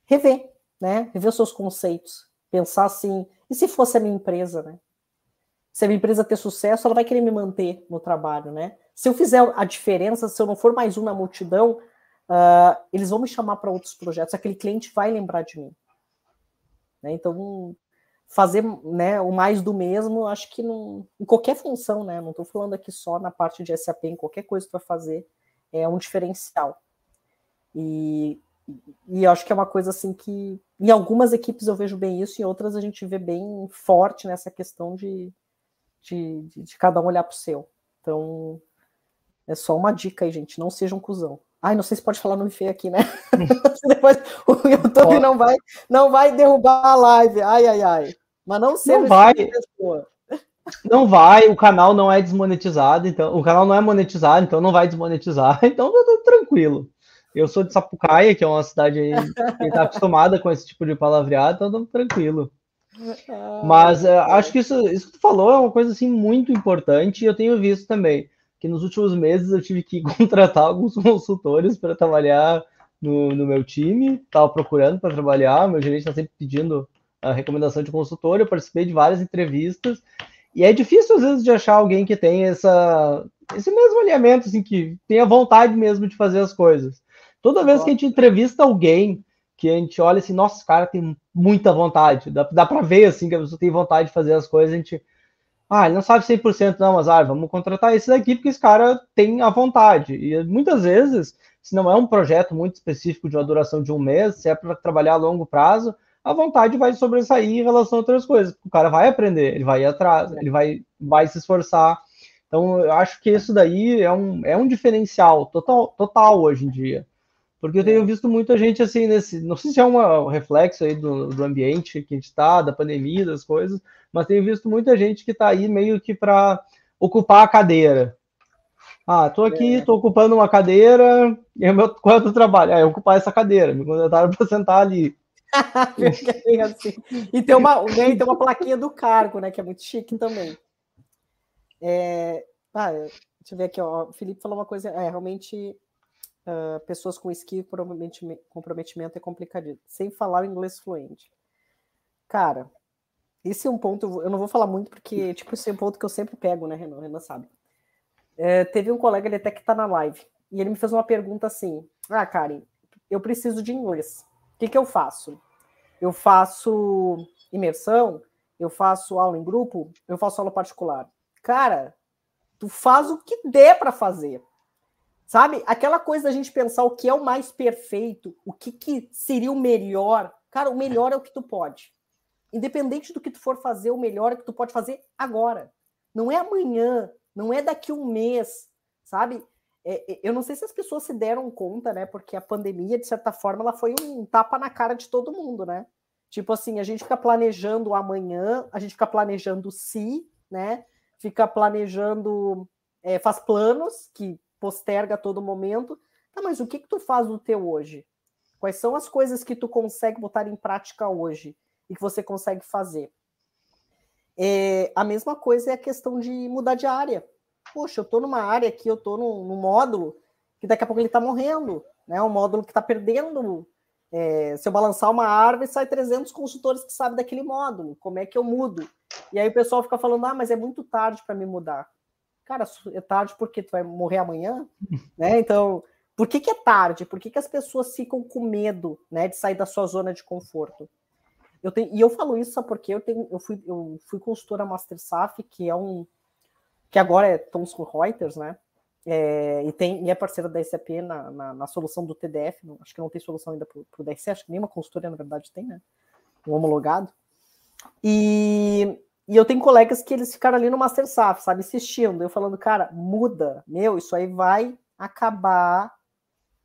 rever, né? Rever os seus conceitos, pensar assim, e se fosse a minha empresa, né? Se a minha empresa ter sucesso, ela vai querer me manter no trabalho, né? Se eu fizer a diferença, se eu não for mais um na multidão, uh, eles vão me chamar para outros projetos. Aquele cliente vai lembrar de mim. Né? Então, fazer né, o mais do mesmo, acho que não, em qualquer função, né? Não estou falando aqui só na parte de SAP, em qualquer coisa que tu vai fazer, é um diferencial. E e acho que é uma coisa assim que em algumas equipes eu vejo bem isso, em outras a gente vê bem forte nessa questão de, de, de, de cada um olhar para o seu. Então, é só uma dica aí, gente. Não seja um cuzão. Ai, não sei se pode falar no feio aqui, né? Depois o YouTube não vai, não vai derrubar a live. Ai, ai, ai. Mas não seja não vai. pessoa. Não vai, o canal não é desmonetizado, então o canal não é monetizado, então não vai desmonetizar, então tá tudo tranquilo. Eu sou de Sapucaia, que é uma cidade que está acostumada com esse tipo de palavreado, então estamos tranquilo. Mas uh, acho que isso, isso que tu falou é uma coisa assim muito importante e eu tenho visto também que nos últimos meses eu tive que contratar alguns consultores para trabalhar no, no, meu time, estava procurando para trabalhar, meu gerente está sempre pedindo a recomendação de consultor, eu participei de várias entrevistas e é difícil às vezes de achar alguém que tenha essa, esse mesmo alinhamento, assim, que tenha vontade mesmo de fazer as coisas. Toda vez que a gente entrevista alguém que a gente olha assim, nossa, cara tem muita vontade, dá, dá para ver assim que a pessoa tem vontade de fazer as coisas, a gente ah, ele não sabe 100% não, mas ah, vamos contratar esse daqui porque esse cara tem a vontade. E muitas vezes, se não é um projeto muito específico de uma duração de um mês, se é para trabalhar a longo prazo, a vontade vai sobressair em relação a outras coisas. O cara vai aprender, ele vai ir atrás, ele vai, vai se esforçar. Então, eu acho que isso daí é um, é um diferencial total, total hoje em dia. Porque eu tenho é. visto muita gente assim nesse. Não sei se é um reflexo aí do, do ambiente que a gente está, da pandemia, das coisas, mas tenho visto muita gente que está aí meio que para ocupar a cadeira. Ah, estou aqui, estou é. ocupando uma cadeira, e é meu, qual é o teu trabalho? Ah, é ocupar essa cadeira, me contrataram para sentar ali. assim. E tem uma, né, tem uma plaquinha do cargo, né? Que é muito chique também. É, ah, deixa eu ver aqui, ó. O Felipe falou uma coisa, é, realmente uh, pessoas com skill e comprometimento é complicadinho, sem falar o inglês fluente. Cara, esse é um ponto, eu não vou falar muito porque, tipo, esse é um ponto que eu sempre pego, né, Renan? Renan sabe. É, teve um colega, ele até que tá na live, e ele me fez uma pergunta assim: Ah, Karen, eu preciso de inglês. O que, que eu faço? Eu faço imersão? Eu faço aula em grupo? Eu faço aula particular? Cara, tu faz o que der para fazer. Sabe? Aquela coisa da gente pensar o que é o mais perfeito, o que, que seria o melhor. Cara, o melhor é o que tu pode. Independente do que tu for fazer, o melhor é que tu pode fazer agora. Não é amanhã, não é daqui um mês, sabe? É, é, eu não sei se as pessoas se deram conta, né? Porque a pandemia, de certa forma, ela foi um tapa na cara de todo mundo, né? Tipo assim, a gente fica planejando amanhã, a gente fica planejando se, né? Fica planejando, é, faz planos que posterga a todo momento. Tá, mas o que, que tu faz no teu hoje? Quais são as coisas que tu consegue botar em prática hoje e que você consegue fazer? É, a mesma coisa é a questão de mudar de área. Poxa, eu estou numa área aqui, eu estou num, num, módulo que daqui a pouco ele está morrendo, né? Um módulo que está perdendo. É, se eu balançar uma árvore, sai 300 consultores que sabem daquele módulo. Como é que eu mudo? E aí o pessoal fica falando, ah, mas é muito tarde para me mudar cara, é tarde porque tu vai morrer amanhã, né? Então, por que, que é tarde? Por que, que as pessoas ficam com medo, né, de sair da sua zona de conforto? Eu tenho, e eu falo isso só porque eu tenho, eu fui, eu fui consultora Master SAF, que é um, que agora é Thomson Reuters, né? É, e tem e é parceira da SAP na, na, na solução do TDF. Não, acho que não tem solução ainda para o DRC, acho que nenhuma consultoria na verdade tem, né? Um homologado. E e eu tenho colegas que eles ficaram ali no Master SAF, sabe, insistindo. Eu falando, cara, muda, meu, isso aí vai acabar,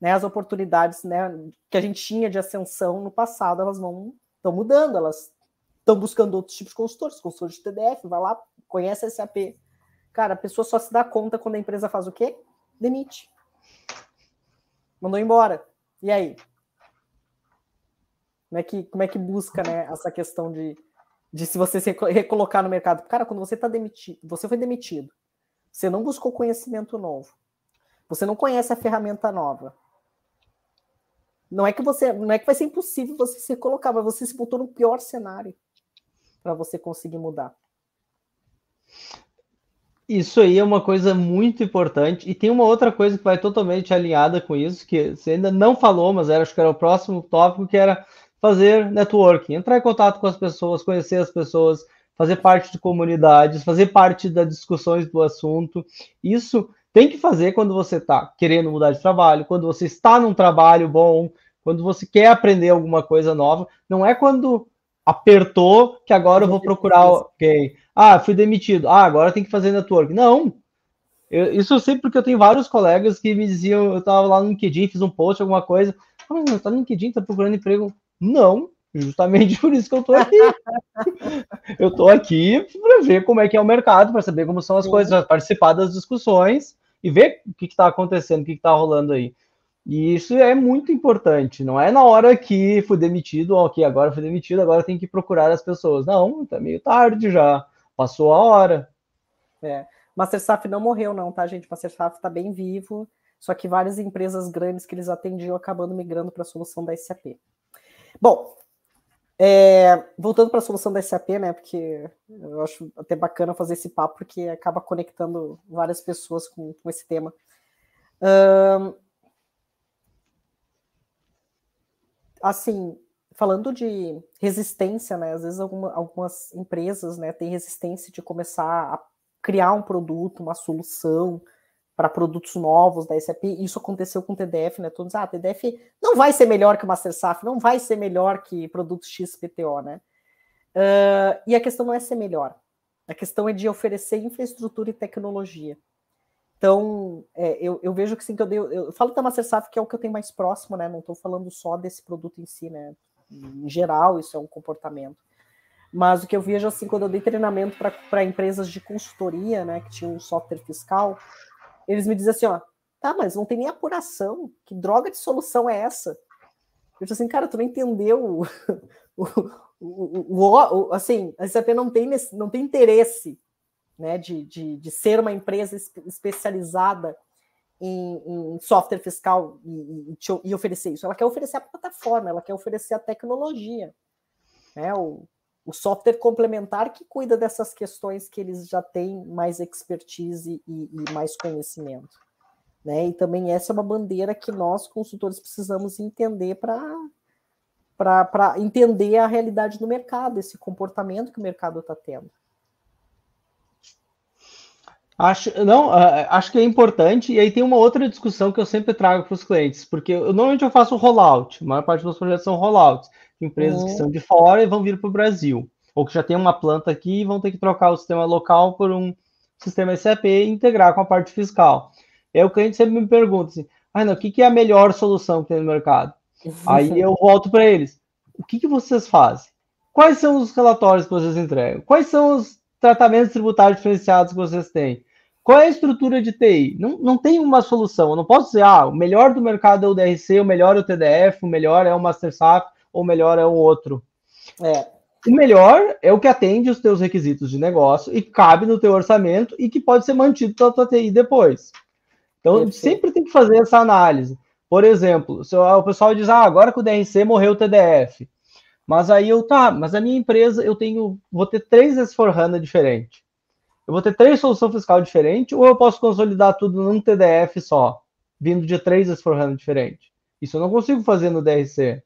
né? As oportunidades, né, que a gente tinha de ascensão no passado, elas vão estão mudando, elas estão buscando outros tipos de consultores, consultores de TDF, vai lá, conhece a SAP. Cara, a pessoa só se dá conta quando a empresa faz o quê? Demite. Mandou embora. E aí? Como é que, como é que busca né, essa questão de, de se você se recolocar no mercado. Cara, quando você está demitido, você foi demitido, você não buscou conhecimento novo, você não conhece a ferramenta nova. Não é que você, não é que vai ser impossível você se recolocar, mas você se botou no pior cenário para você conseguir mudar. Isso aí é uma coisa muito importante. E tem uma outra coisa que vai totalmente alinhada com isso, que você ainda não falou, mas era, acho que era o próximo tópico, que era fazer networking, entrar em contato com as pessoas, conhecer as pessoas, fazer parte de comunidades, fazer parte das discussões do assunto. Isso tem que fazer quando você está querendo mudar de trabalho, quando você está num trabalho bom, quando você quer aprender alguma coisa nova. Não é quando apertou que agora eu vou procurar alguém. Ah, fui demitido. Ah, agora tem que fazer network. Não. Eu, isso eu sei porque eu tenho vários colegas que me diziam, eu estava lá no LinkedIn, fiz um post, alguma coisa. Ah, mas tá no LinkedIn, tá procurando emprego. Não, Justamente por isso que eu estou aqui. eu estou aqui para ver como é que é o mercado, para saber como são as Sim. coisas, participar das discussões e ver o que está acontecendo, o que está rolando aí. E isso é muito importante. Não é na hora que fui demitido, ok, agora fui demitido, agora tem que procurar as pessoas. Não, está meio tarde já, passou a hora. É. Master SAF não morreu, não, tá, gente? Master SAF está bem vivo, só que várias empresas grandes que eles atendiam acabando migrando para a solução da SAP. Bom, é, voltando para a solução da SAP, né? Porque eu acho até bacana fazer esse papo, porque acaba conectando várias pessoas com, com esse tema. Um, assim, falando de resistência, né? Às vezes alguma, algumas empresas, né, têm resistência de começar a criar um produto, uma solução para produtos novos da SAP. Isso aconteceu com o TDF, né? Todos, ah, TDF não vai ser melhor que o MasterSAF, não vai ser melhor que produto XPTO, né? Uh, e a questão não é ser melhor. A questão é de oferecer infraestrutura e tecnologia. Então, é, eu, eu, vejo que sim, que eu, dei, eu, eu falo da MasterSAF, que é o que eu tenho mais próximo, né? Não estou falando só desse produto em si, né? Em geral, isso é um comportamento. Mas o que eu vejo, assim, quando eu dei treinamento para empresas de consultoria, né, que tinham um software fiscal, eles me dizem assim, ó, tá, mas não tem nem apuração. Que droga de solução é essa? Eu disse assim, cara, tu não entendeu o, o, o, assim, a SAP não tem, não tem interesse né, de, de, de ser uma empresa especializada em, em software fiscal e, e, e, oferecer isso. Ela quer oferecer a plataforma, ela quer oferecer a tecnologia, né, o, o software complementar que cuida dessas questões que eles já têm mais expertise e, e mais conhecimento. Né? E também essa é uma bandeira que nós, consultores, precisamos entender para entender a realidade do mercado, esse comportamento que o mercado está tendo. Acho, não, acho que é importante, e aí tem uma outra discussão que eu sempre trago para os clientes, porque eu, normalmente eu faço rollout, a maior parte dos meus projetos são rollouts empresas uhum. que são de fora e vão vir para o Brasil, ou que já tem uma planta aqui e vão ter que trocar o sistema local por um sistema SAP e integrar com a parte fiscal. Aí o cliente sempre me pergunta assim, ah, não, o que, que é a melhor solução que tem no mercado? Uhum. Aí eu volto para eles, o que, que vocês fazem? Quais são os relatórios que vocês entregam? Quais são os tratamentos tributários diferenciados que vocês têm? Qual é a estrutura de TI? Não, não tem uma solução. Eu não posso dizer, ah, o melhor do mercado é o DRC, o melhor é o TDF, o melhor é o MasterSAP ou melhor é o outro. É. O melhor é o que atende os teus requisitos de negócio e cabe no teu orçamento e que pode ser mantido pela tua TI depois. Então, Perfeito. sempre tem que fazer essa análise. Por exemplo, o pessoal diz, ah, agora que o DRC morreu o TDF. Mas aí eu, tá, mas a minha empresa, eu tenho, vou ter três S4HANA diferentes. Eu vou ter três soluções fiscal diferentes, ou eu posso consolidar tudo num TDF só, vindo de três S4HANA diferentes. Isso eu não consigo fazer no DRC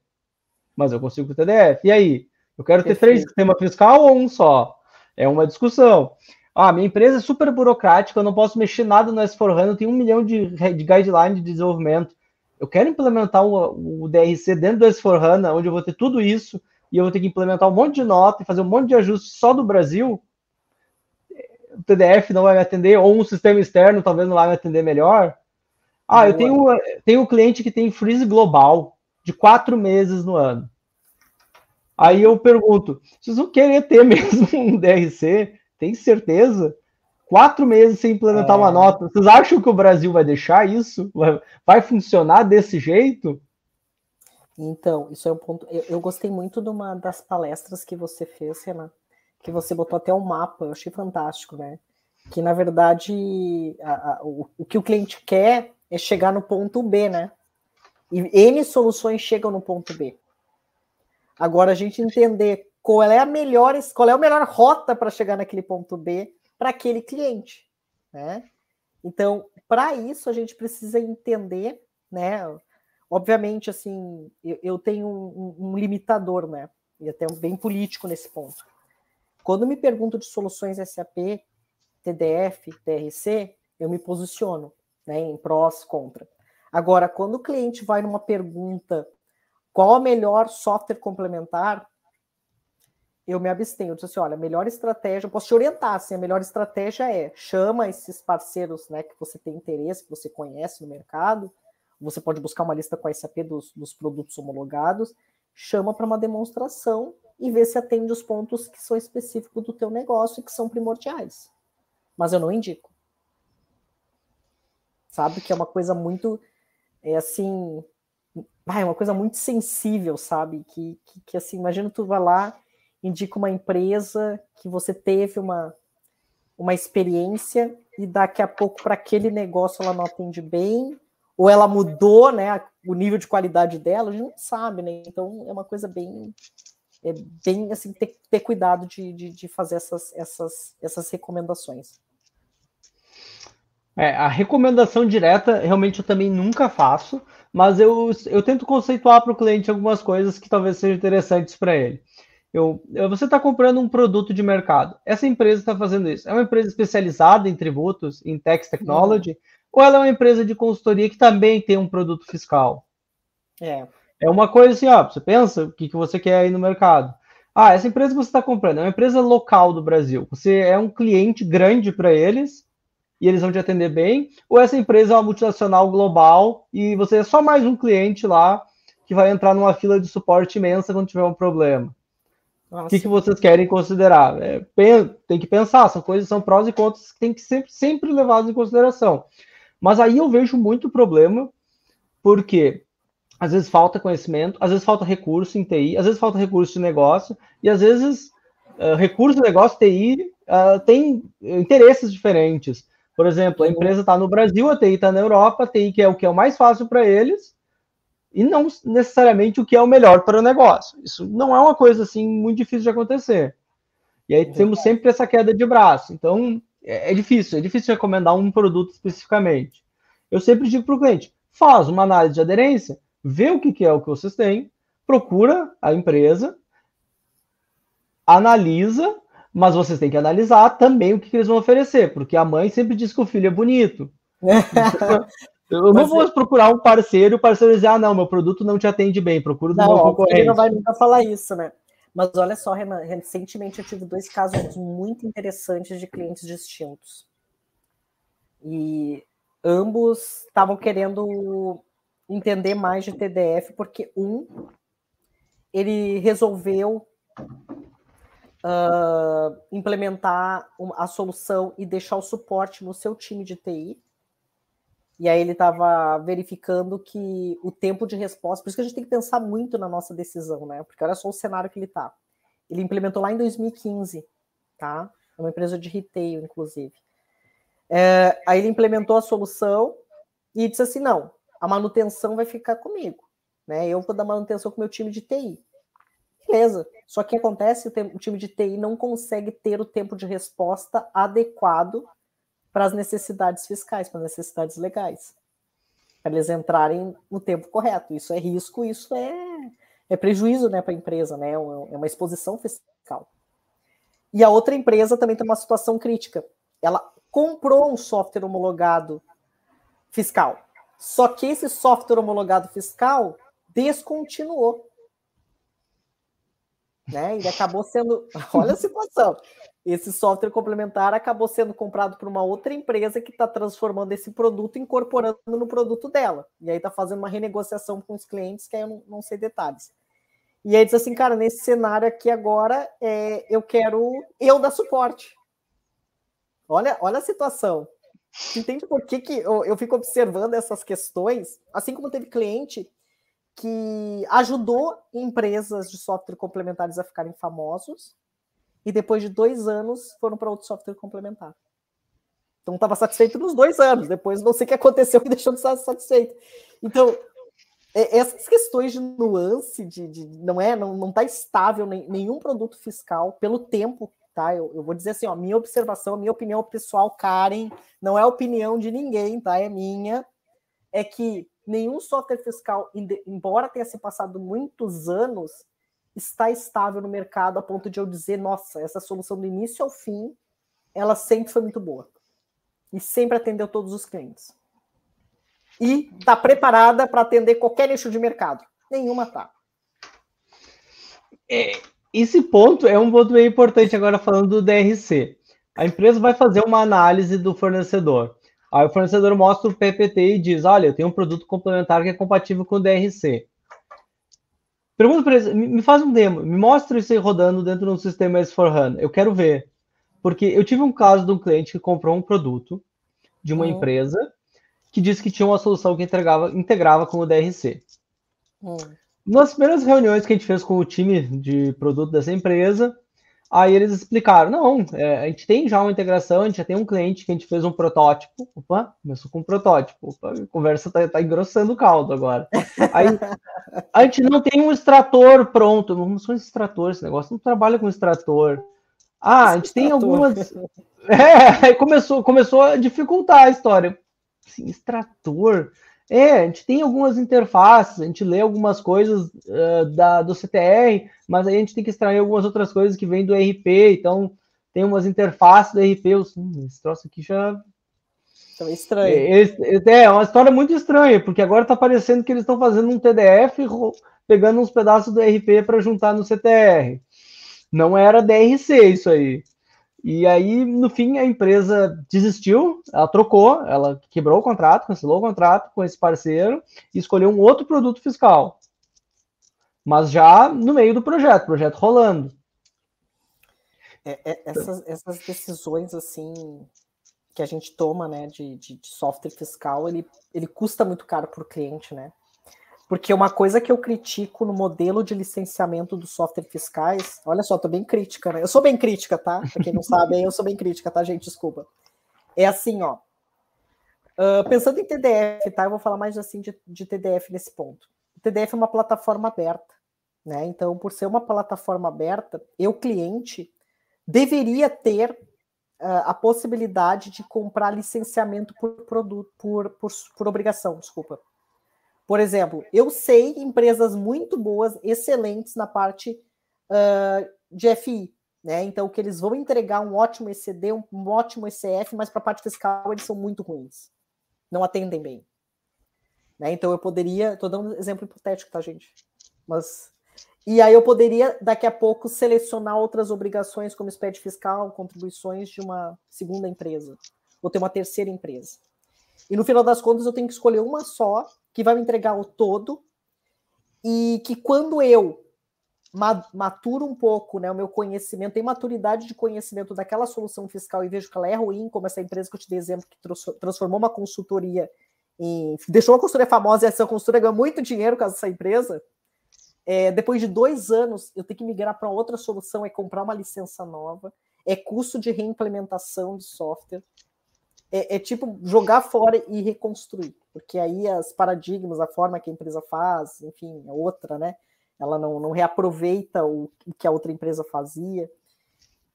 mas eu consigo com o TDF. E aí? Eu quero ter três sistemas fiscal ou um só? É uma discussão. Ah, minha empresa é super burocrática, eu não posso mexer nada no S4HANA, eu tenho um milhão de, de guidelines de desenvolvimento. Eu quero implementar o, o DRC dentro do S4HANA, onde eu vou ter tudo isso, e eu vou ter que implementar um monte de nota e fazer um monte de ajustes só do Brasil. O TDF não vai me atender, ou um sistema externo talvez não vai me atender melhor. Ah, eu tenho, tenho um cliente que tem freeze global de quatro meses no ano. Aí eu pergunto, vocês vão querer ter mesmo um DRC? Tem certeza? Quatro meses sem implementar é... uma nota. Vocês acham que o Brasil vai deixar isso? Vai, funcionar desse jeito? Então, isso é um ponto. Eu, eu, gostei muito de uma das palestras que você fez, Renan, que você botou até um mapa, eu achei fantástico, né? Que na verdade a, a, o, o que o cliente quer é chegar no ponto B, né? E N soluções chegam no ponto B. Agora a gente entender qual é a melhor, qual é a melhor rota para chegar naquele ponto B para aquele cliente, né? Então, para isso a gente precisa entender, né? Obviamente, assim, eu, eu tenho um, um, limitador, né? E até um bem político nesse ponto. Quando me pergunto de soluções SAP, TDF, TRC, eu me posiciono, né? Em prós, contra. Agora, quando o cliente vai numa pergunta qual a melhor software complementar, eu me abstenho. Eu disse assim: olha, a melhor estratégia, eu posso te orientar, assim, a melhor estratégia é chama esses parceiros né, que você tem interesse, que você conhece no mercado. Você pode buscar uma lista com a SAP dos, dos produtos homologados chama para uma demonstração e vê se atende os pontos que são específicos do teu negócio e que são primordiais. Mas eu não indico. Sabe que é uma coisa muito é assim, é uma coisa muito sensível, sabe? Que, que, que assim, imagina tu vai lá, indica uma empresa que você teve uma uma experiência e daqui a pouco para aquele negócio ela não atende bem ou ela mudou, né, o nível de qualidade dela, a gente não sabe, né? Então é uma coisa bem, é bem assim, ter, ter cuidado de, de, de, fazer essas, essas, essas recomendações. É, a recomendação direta realmente eu também nunca faço, mas eu, eu tento conceituar para o cliente algumas coisas que talvez sejam interessantes para ele. Eu, você está comprando um produto de mercado. Essa empresa está fazendo isso. É uma empresa especializada em tributos, em tax technology, uhum. ou ela é uma empresa de consultoria que também tem um produto fiscal? É. É uma coisa assim, ó, você pensa o que, que você quer aí no mercado. Ah, essa empresa que você está comprando é uma empresa local do Brasil. Você é um cliente grande para eles e eles vão te atender bem, ou essa empresa é uma multinacional global e você é só mais um cliente lá que vai entrar numa fila de suporte imensa quando tiver um problema. O que, que vocês querem considerar? É, tem que pensar, são coisas, são prós e contras que tem que sempre, sempre levados em consideração. Mas aí eu vejo muito problema, porque às vezes falta conhecimento, às vezes falta recurso em TI, às vezes falta recurso de negócio, e às vezes uh, recurso de negócio TI uh, tem interesses diferentes. Por exemplo, a uhum. empresa está no Brasil, a TI está na Europa, a TI que é o que é o mais fácil para eles, e não necessariamente o que é o melhor para o negócio. Isso não é uma coisa assim muito difícil de acontecer. E aí temos sempre essa queda de braço. Então é, é difícil, é difícil recomendar um produto especificamente. Eu sempre digo para o cliente: faz uma análise de aderência, vê o que, que é o que vocês têm, procura a empresa, analisa, mas vocês têm que analisar também o que, que eles vão oferecer, porque a mãe sempre diz que o filho é bonito. Eu não vou é... procurar um parceiro e o parceiro dizer, ah, não, meu produto não te atende bem, procuro do meu concorrente. Ele não vai nunca falar isso, né? Mas olha só, Renan, recentemente eu tive dois casos muito interessantes de clientes distintos. E ambos estavam querendo entender mais de TDF, porque um, ele resolveu uh, implementar a solução e deixar o suporte no seu time de TI, e aí ele estava verificando que o tempo de resposta, por isso que a gente tem que pensar muito na nossa decisão, né? Porque olha só o cenário que ele está. Ele implementou lá em 2015, tá? É uma empresa de retail, inclusive. É, aí ele implementou a solução e disse assim: não, a manutenção vai ficar comigo, né? Eu vou dar manutenção com o meu time de TI. Beleza. Só que acontece, o time de TI não consegue ter o tempo de resposta adequado para as necessidades fiscais, para as necessidades legais, para eles entrarem no tempo correto. Isso é risco, isso é, é prejuízo né, para a empresa, né? É, é uma exposição fiscal. E a outra empresa também tem uma situação crítica. Ela comprou um software homologado fiscal. Só que esse software homologado fiscal descontinuou. Né? Ele acabou sendo. Olha a situação esse software complementar acabou sendo comprado por uma outra empresa que está transformando esse produto, incorporando no produto dela. E aí está fazendo uma renegociação com os clientes, que aí eu não, não, sei detalhes. E aí diz assim, cara, nesse cenário aqui agora, é, eu quero eu dar suporte. Olha, olha a situação. Entende por que, que eu, eu fico observando essas questões? Assim como teve cliente que ajudou empresas de software complementares a ficarem famosos, e depois de dois anos foram para outro software complementar. Então estava satisfeito nos dois anos, depois não sei o que aconteceu que deixou de estar satisfeito. Então, é, essas questões de nuance, de, de não é, não está estável nem, nenhum produto fiscal pelo tempo, tá? Eu, eu vou dizer assim, ó, minha observação, minha opinião pessoal, Karen, não é opinião de ninguém, tá? É minha, é que nenhum software fiscal, embora tenha se passado muitos anos, está estável no mercado a ponto de eu dizer, nossa, essa solução do início ao fim, ela sempre foi muito boa. E sempre atendeu todos os clientes. E está preparada para atender qualquer nicho de mercado. Nenhuma tá. É, esse ponto é um ponto bem importante agora falando do DRC. A empresa vai fazer uma análise do fornecedor. Aí o fornecedor mostra o PPT e diz: Olha, eu tenho um produto complementar que é compatível com o DRC Pergunta para eles, me faz um demo, me mostra isso aí rodando dentro de um sistema S4HANA. Eu quero ver. Porque eu tive um caso de um cliente que comprou um produto de uma uhum. empresa que disse que tinha uma solução que integrava, integrava com o DRC. Uhum. Nas primeiras reuniões que a gente fez com o time de produto dessa empresa, aí eles explicaram: não, é, a gente tem já uma integração, a gente já tem um cliente que a gente fez um protótipo. Opa, começou com um protótipo. Opa, a conversa está tá engrossando o caldo agora. Aí, a gente não tem um extrator pronto. Não sou extrator, esse negócio não trabalha com extrator. Ah, a gente tem algumas. É, aí começou, começou a dificultar a história. Extrator. É, a gente tem algumas interfaces, a gente lê algumas coisas uh, da, do CTR, mas aí a gente tem que extrair algumas outras coisas que vêm do RP, então tem umas interfaces do RP. Eu, hum, esse troço aqui já. Tá estranho. É, é, uma história muito estranha, porque agora tá parecendo que eles estão fazendo um TDF pegando uns pedaços do RP para juntar no CTR. Não era DRC isso aí. E aí, no fim, a empresa desistiu, ela trocou, ela quebrou o contrato, cancelou o contrato com esse parceiro e escolheu um outro produto fiscal. Mas já no meio do projeto, projeto rolando. É, é, essas, essas, decisões, assim, que a gente toma, né, de, de, de software fiscal, ele, ele custa muito caro para o cliente, né? Porque uma coisa que eu critico no modelo de licenciamento dos softwares fiscais, olha só, tô bem crítica, né? Eu sou bem crítica, tá? Pra quem não sabe, eu sou bem crítica, tá, gente? Desculpa. É assim, ó. Uh, pensando em TDF, tá? Eu vou falar mais assim de, de TDF nesse ponto. O TDF é uma plataforma aberta, né? Então, por ser uma plataforma aberta, eu, cliente, deveria ter uh, a possibilidade de comprar licenciamento por produto, por, por, por obrigação, desculpa. Por exemplo, eu sei empresas muito boas, excelentes na parte uh, de FI, né? Então, que eles vão entregar um ótimo ECD, um, ótimo ECF, mas para a parte fiscal eles são muito ruins. Não atendem bem. Né? Então, eu poderia. Estou dando um exemplo hipotético, tá, gente? Mas. E aí eu poderia, daqui a pouco, selecionar outras obrigações, como SPED fiscal, contribuições de uma segunda empresa, ou ter uma terceira empresa. E no final das contas, eu tenho que escolher uma só que vai me entregar o todo e que quando eu maturo um pouco né, o meu conhecimento, tem maturidade de conhecimento daquela solução fiscal e vejo que ela é ruim, como essa empresa que eu te dei exemplo, que transformou uma consultoria em. deixou uma consultoria famosa e essa consultoria ganhou muito dinheiro com essa empresa. É, depois de dois anos, eu tenho que migrar para outra solução, é comprar uma licença nova, é custo de reimplementação de software é, é, tipo jogar fora e reconstruir, porque aí as paradigmas, a forma que a empresa faz, enfim, é outra, né? Ela não, não reaproveita o, o que a outra empresa fazia.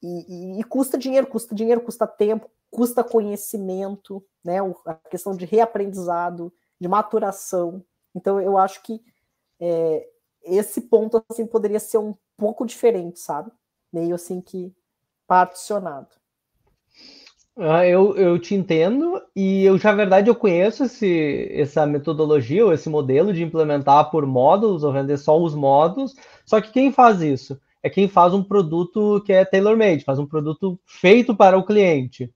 E, e, e, custa dinheiro, custa dinheiro, custa tempo, custa conhecimento, né? A questão de reaprendizado, de maturação. Então eu acho que é, esse ponto assim poderia ser um pouco diferente, sabe? Meio assim que particionado. Ah, eu, eu te entendo e eu já, na verdade, eu conheço esse, essa metodologia ou esse modelo de implementar por módulos ou vender só os módulos. Só que quem faz isso? É quem faz um produto que é tailor-made, faz um produto feito para o cliente.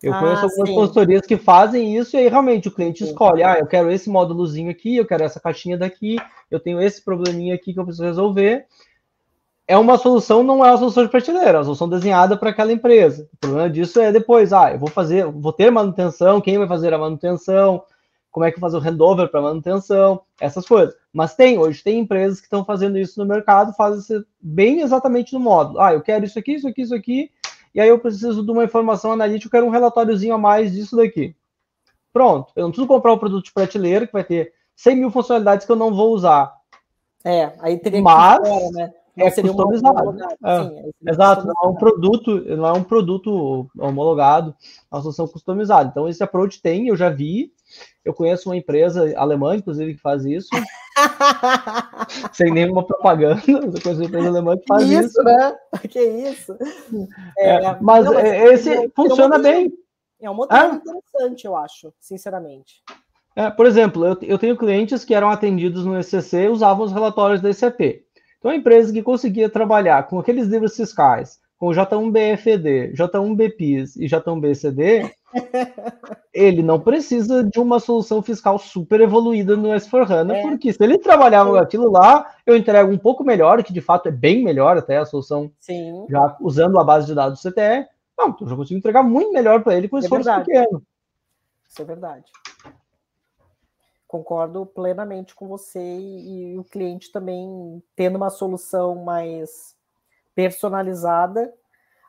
Eu ah, conheço algumas sim. consultorias que fazem isso e aí realmente o cliente sim. escolhe, ah, eu quero esse módulozinho aqui, eu quero essa caixinha daqui, eu tenho esse probleminha aqui que eu preciso resolver é uma solução, não é uma solução de prateleira, é uma solução desenhada para aquela empresa. O problema disso é depois, ah, eu vou fazer, vou ter manutenção, quem vai fazer a manutenção, como é que eu faço o handover para manutenção, essas coisas. Mas tem, hoje tem empresas que estão fazendo isso no mercado, fazem bem exatamente no módulo. Ah, eu quero isso aqui, isso aqui, isso aqui, e aí eu preciso de uma informação analítica, eu quero um relatóriozinho a mais disso daqui. Pronto, eu não preciso comprar um produto de prateleira que vai ter 100 mil funcionalidades que eu não vou usar. É, aí teria Mas, que fora, né? É customizado. É, Sim, é exato, não é um produto, não é um produto homologado, é uma solução customizada. Então esse approach tem, eu já vi, eu conheço uma empresa alemã, inclusive, que faz isso. sem nenhuma propaganda, eu conheço uma empresa alemã que faz isso. Isso, né? Que isso. É, mas, não, mas esse é, funciona bem. É um modelo interessante, eu acho, sinceramente. É, por exemplo, eu, eu tenho clientes que eram atendidos no ECC e usavam os relatórios da SAP. Então, a empresa que conseguia trabalhar com aqueles livros fiscais, com J1BFD, J1BPIS e J1BCD, ele não precisa de uma solução fiscal super evoluída no S4HANA, é. porque se ele trabalhar com aquilo lá, eu entrego um pouco melhor, que de fato é bem melhor até a solução, Sim. já usando a base de dados do CTE, não, então eu já consigo entregar muito melhor para ele com é esforço verdade. pequeno. Isso é verdade. Concordo plenamente com você e, e o cliente também tendo uma solução mais personalizada.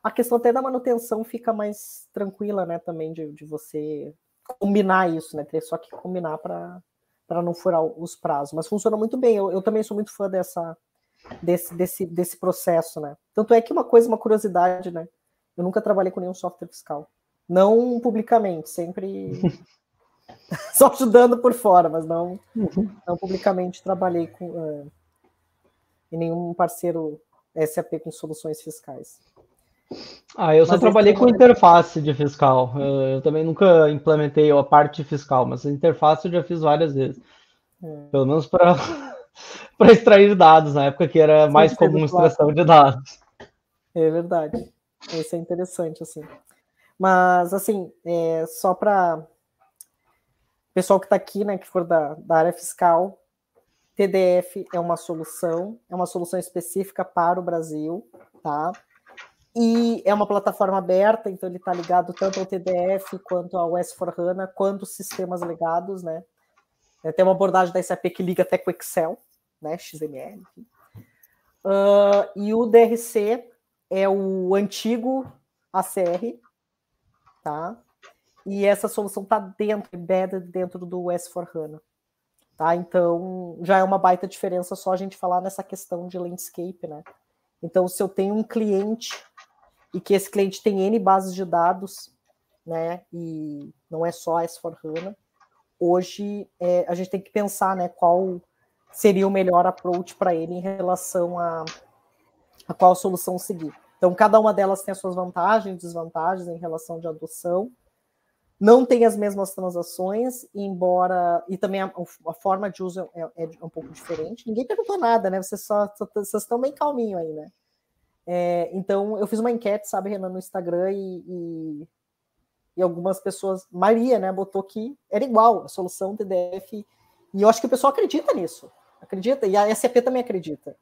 A questão até da manutenção fica mais tranquila, né? Também de, de você combinar isso, né? Ter só que combinar para não furar os prazos. Mas funciona muito bem. Eu, eu também sou muito fã dessa, desse, desse, desse processo, né? Tanto é que uma coisa, uma curiosidade, né? Eu nunca trabalhei com nenhum software fiscal. Não publicamente, sempre só ajudando por fora, mas não, uhum. não publicamente trabalhei com uh, em nenhum parceiro SAP com soluções fiscais. Ah, eu só mas trabalhei com interface de fiscal. Eu, também nunca implementei a parte fiscal, mas a interface eu já fiz várias vezes. É. Pelo menos para para extrair dados, na época que era Sim, mais comum extração de dados. É verdade. Isso é interessante, assim. Mas, assim, é, só para pessoal que está aqui, né, que for da, da área fiscal, TDF é uma solução, é uma solução específica para o Brasil, tá? E é uma plataforma aberta, então ele está ligado tanto ao TDF quanto ao S4HANA, quanto sistemas ligados, né? É, tem uma abordagem da SAP que liga até com Excel, né? XML. Uh, e o DRC é o antigo ACR, tá? E essa solução está dentro, embedded dentro do S4HANA. Tá? Então, já é uma baita diferença só a gente falar nessa questão de landscape, né? Então, se eu tenho um cliente e que esse cliente tem N bases de dados, né? E não é só S4HANA, hoje é, a gente tem que pensar, né? Qual seria o melhor approach para ele em relação a, a qual solução seguir. Então, cada uma delas tem as suas vantagens e desvantagens em relação de adoção. Não tem as mesmas transações, embora. E também a, a forma de uso é, é, um pouco diferente. Ninguém perguntou nada, né? Vocês, só, vocês estão bem calminho aí, né? É, então, eu fiz uma enquete, sabe, Renan, no Instagram e, e, e, algumas pessoas, Maria, né, botou que era igual a solução TDF. E eu acho que o pessoal acredita nisso. Acredita, e a SAP também acredita.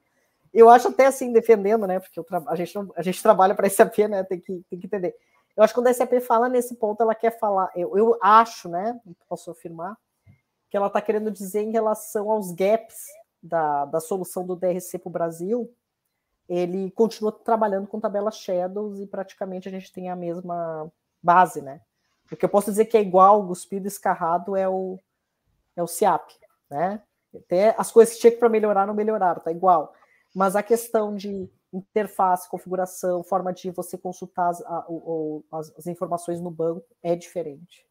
Eu acho até assim, defendendo, né? Porque a, gente não, a gente trabalha para a SAP, né? Tem que, tem que entender. Eu acho que quando a SAP fala nesse ponto, ela quer falar. Eu, eu acho, né? Posso afirmar, que ela está querendo dizer em relação aos gaps da, da solução do DRC para o Brasil, ele continua trabalhando com tabelas Shadows e praticamente a gente tem a mesma base, né? O que eu posso dizer que é igual, cuspido escarrado, é o, é o SIAP, né? Até as coisas que tinha para melhorar não melhoraram, tá igual mas a questão de interface, configuração, forma de você consultar as, a, as, as informações no banco é diferente.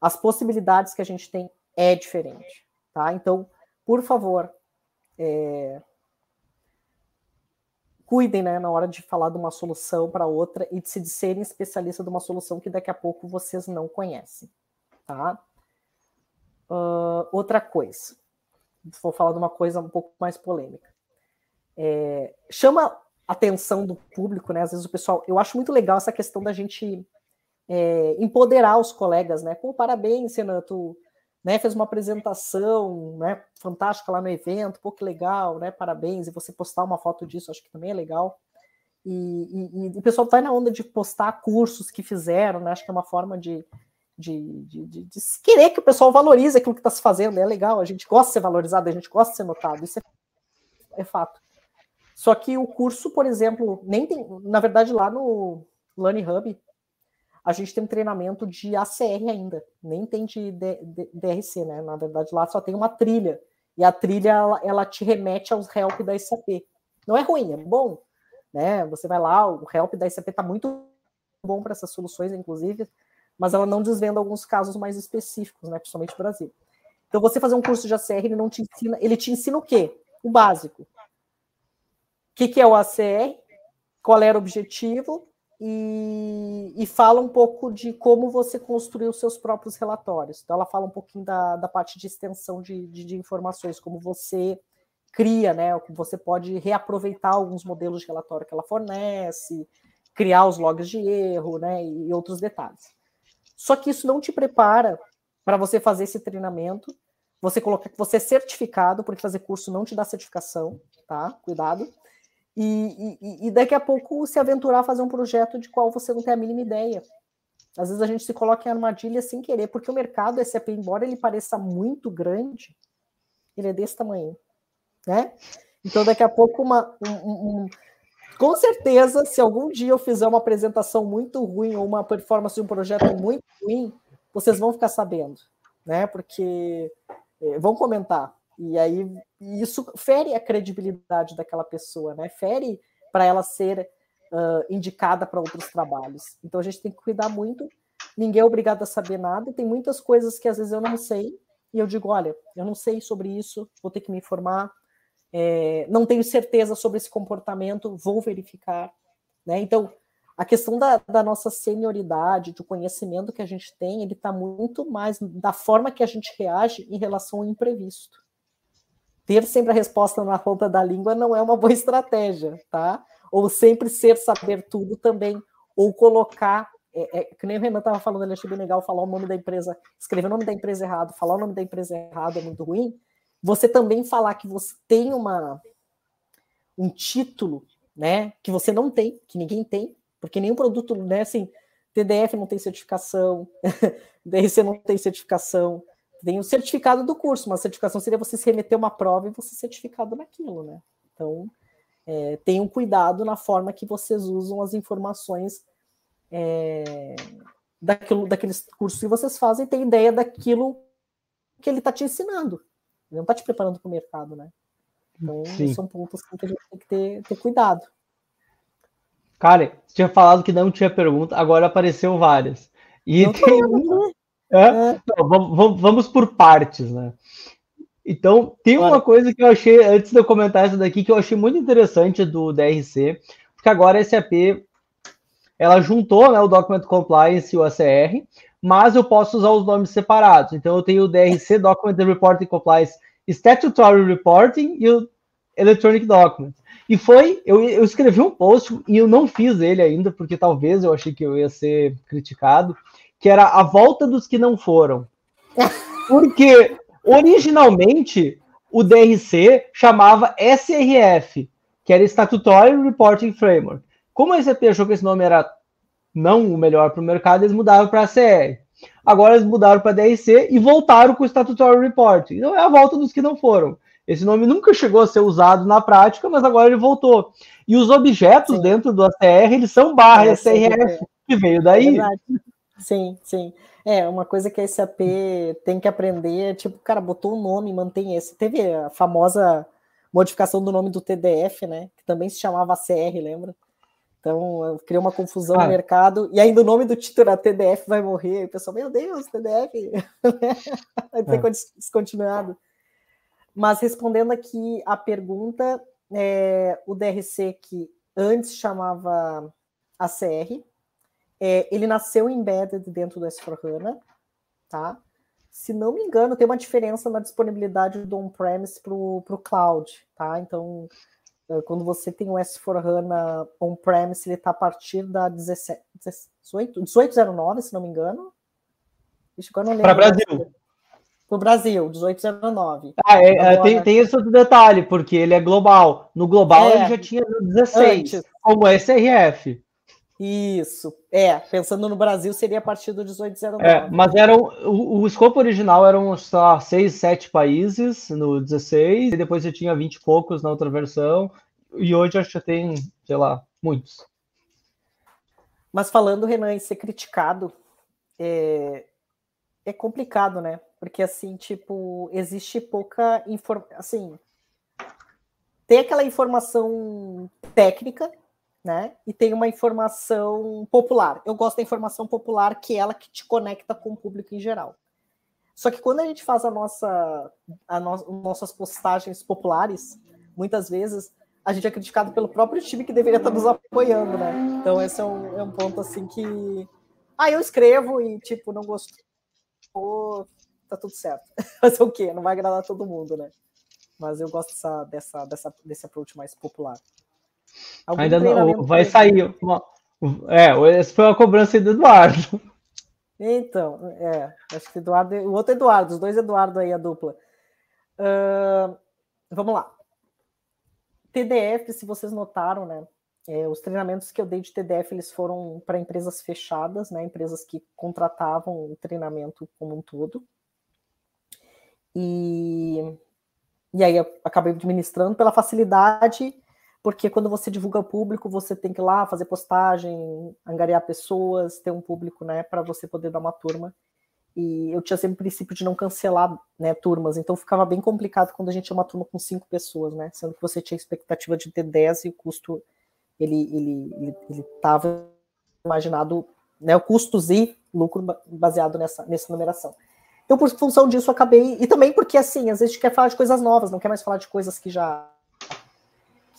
As possibilidades que a gente tem é diferente, tá? Então, por favor, é, cuidem, né, na hora de falar de uma solução para outra e de se serem especialista de uma solução que daqui a pouco vocês não conhecem, tá? Uh, outra coisa, vou falar de uma coisa um pouco mais polêmica é, chama atenção do público, né? Às vezes o pessoal, eu acho muito legal essa questão da gente é, empoderar os colegas, né? Pô, parabéns, Renan, tu né, fez uma apresentação, né, fantástica lá no evento, pô, que legal, né? Parabéns, e você postar uma foto disso, acho que também é legal. E, e, e o pessoal vai na onda de postar cursos que fizeram, né? Acho que é uma forma de, de, de, de, de querer que o pessoal valorize aquilo que está se fazendo, é legal, a gente gosta de ser valorizado, a gente gosta de ser notado, isso é, é fato. Só que o curso, por exemplo, nem tem. Na verdade, lá no Learning Hub, a gente tem um treinamento de ACR ainda, nem tem de, DRC, né? Na verdade, lá só tem uma trilha. E a trilha ela, ela te remete aos help da SAP. Não é ruim, é bom. Né? Você vai lá, o help da SAP está muito bom para essas soluções, inclusive, mas ela não desvenda alguns casos mais específicos, né? Principalmente no Brasil. Então, você fazer um curso de ACR, ele não te ensina, ele te ensina o quê? O básico que, que é o ACR, qual era o objetivo, e, e, fala um pouco de como você construiu os seus próprios relatórios. Então, ela fala um pouquinho da, da parte de extensão de, de, de informações, como você cria, né? Você pode reaproveitar alguns modelos de relatório que ela fornece, criar os logs de erro, né, e outros detalhes. Só que isso não te prepara para você fazer esse treinamento, você colocar que você é certificado, porque fazer curso não te dá certificação, tá? Cuidado. E, e, daqui a pouco se aventurar a fazer um projeto de qual você não tem a mínima ideia. Às vezes a gente se coloca em armadilha sem querer, porque o mercado SAP, embora ele pareça muito grande, ele é desse tamanho, né? Então daqui a pouco uma, um, um, com certeza, se algum dia eu fizer uma apresentação muito ruim ou uma performance de um projeto muito ruim, vocês vão ficar sabendo, né? Porque é, vão comentar. E aí isso fere a credibilidade daquela pessoa, né? Fere para ela ser uh, indicada para outros trabalhos. Então a gente tem que cuidar muito. Ninguém é obrigado a saber nada. Tem muitas coisas que às vezes eu não sei e eu digo, olha, eu não sei sobre isso, vou ter que me informar. É, não tenho certeza sobre esse comportamento, vou verificar. Né? Então, a questão da, da, nossa senioridade, do conhecimento que a gente tem, ele está muito mais da forma que a gente reage em relação ao imprevisto. Ter sempre a resposta na ponta da língua não é uma boa estratégia, tá? ou sempre ser saber tudo também, ou colocar, é, é, que nem o Renan estava falando, ele achei bem legal falar o nome da empresa, escrever o nome da empresa errado, falar o nome da empresa errado é muito ruim. Você também falar que você tem uma um título, né, que você não tem, que ninguém tem, porque nenhum produto, né, assim, TDF não tem certificação, DRC não tem certificação, tem o certificado do curso, mas a certificação seria você se remeter uma prova e você ser certificado naquilo, né? Então, é, tenham cuidado na forma que vocês usam as informações é, daquilo, daqueles cursos que vocês fazem, tem ideia daquilo que ele está te ensinando. Ele não está te preparando para o mercado, né? Então, Sim. são pontos que a gente tem que ter, ter cuidado. Cara, você tinha falado que não tinha pergunta, agora apareceu várias. E tem... é? É. Não, vamos, vamos por partes, né? Então, tem uma coisa que eu achei, antes de eu comentar essa daqui, que eu achei muito interessante do DRC, porque agora a SAP, ela juntou né, o Document Compliance e o ACR, mas eu posso usar os nomes separados. Então, eu tenho o DRC, Document Reporting Compliance Statutory Reporting e o Electronic Document. E foi, eu, eu escrevi um post e eu não fiz ele ainda, porque talvez eu achei que eu ia ser criticado, que era a volta dos que não foram. Porque Originalmente, o DRC chamava SRF, que era Statutory Reporting Framework. Como a SAP achou que esse nome era não o melhor para o mercado, eles mudaram para CR. Agora eles mudaram para DRC e voltaram com o Statutory Reporting. Então é a volta dos que não foram. Esse nome nunca chegou a ser usado na prática, mas agora ele voltou. E os objetos sim. dentro do ACR, eles são barra é, SRF, que veio daí. É sim, sim. É, uma coisa que a SAP tem que aprender, tipo, cara, botou o um nome, mantém esse. Teve a famosa modificação do nome do TDF, né? Que também se chamava CR, lembra? Então, criou uma confusão ah. no mercado, e ainda o nome do título era TDF vai morrer, e o pessoal, meu Deus, TDF, vai ter é. descontinuado. Mas respondendo aqui a pergunta, é, o DRC que antes chamava ACR, é, ele nasceu embedded dentro do S4HANA, tá? Se não me engano, tem uma diferença na disponibilidade do on-premise para o cloud, tá? Então, é, quando você tem o S4HANA on-premise, ele está a partir da 17, 18, 1809, se não me engano. Para Brasil. Para o Brasil, 1809. Ah, é, é, tem, tem esse outro detalhe, porque ele é global. No global é, ele já tinha 16, antes. como SRF. Isso, é, pensando no Brasil seria a partir do 1809. É, mas eram, o, o escopo original eram, sei lá, seis, sete países no 16, e depois você tinha 20 e poucos na outra versão, e hoje acho que tem, sei lá, muitos. Mas falando, Renan, em ser criticado, é, é complicado, né? Porque, assim, tipo, existe pouca informação, assim, tem aquela informação técnica, né? E tem uma informação popular. Eu gosto da informação popular, que é ela que te conecta com o público em geral. Só que quando a gente faz a nossa, a no, nossas postagens populares, muitas vezes a gente é criticado pelo próprio time que deveria estar nos apoiando, né? Então esse é um, é um ponto assim que. Ah, eu escrevo e, tipo, não gostou, tá tudo certo. Fazer o quê? Não vai agradar todo mundo, né? Mas eu gosto dessa, dessa, desse approach mais popular. Algum Ainda não, vai sair uma, É, essa foi a cobrança do Eduardo. Então, é, acho que Eduardo, o outro Eduardo, os dois Eduardo aí, a dupla. Uh, vamos lá. TDF, se vocês notaram, né? É, os treinamentos que eu dei de TDF eles foram para empresas fechadas, né? Empresas que contratavam o treinamento como um todo. E, e aí eu acabei administrando pela facilidade, porque quando você divulga ao público, você tem que ir lá fazer postagem, angariar pessoas, ter um público, né, para você poder dar uma turma. E eu tinha sempre o princípio de não cancelar né, turmas, então ficava bem complicado quando a gente tinha uma turma com cinco pessoas, né? Sendo que você tinha expectativa de ter dez e o custo ele ele ele, ele tava imaginado, né, o custos e lucro baseado nessa nessa numeração. Então, por função disso, acabei. E também porque, assim, às vezes a gente quer falar de coisas novas, não quer mais falar de coisas que já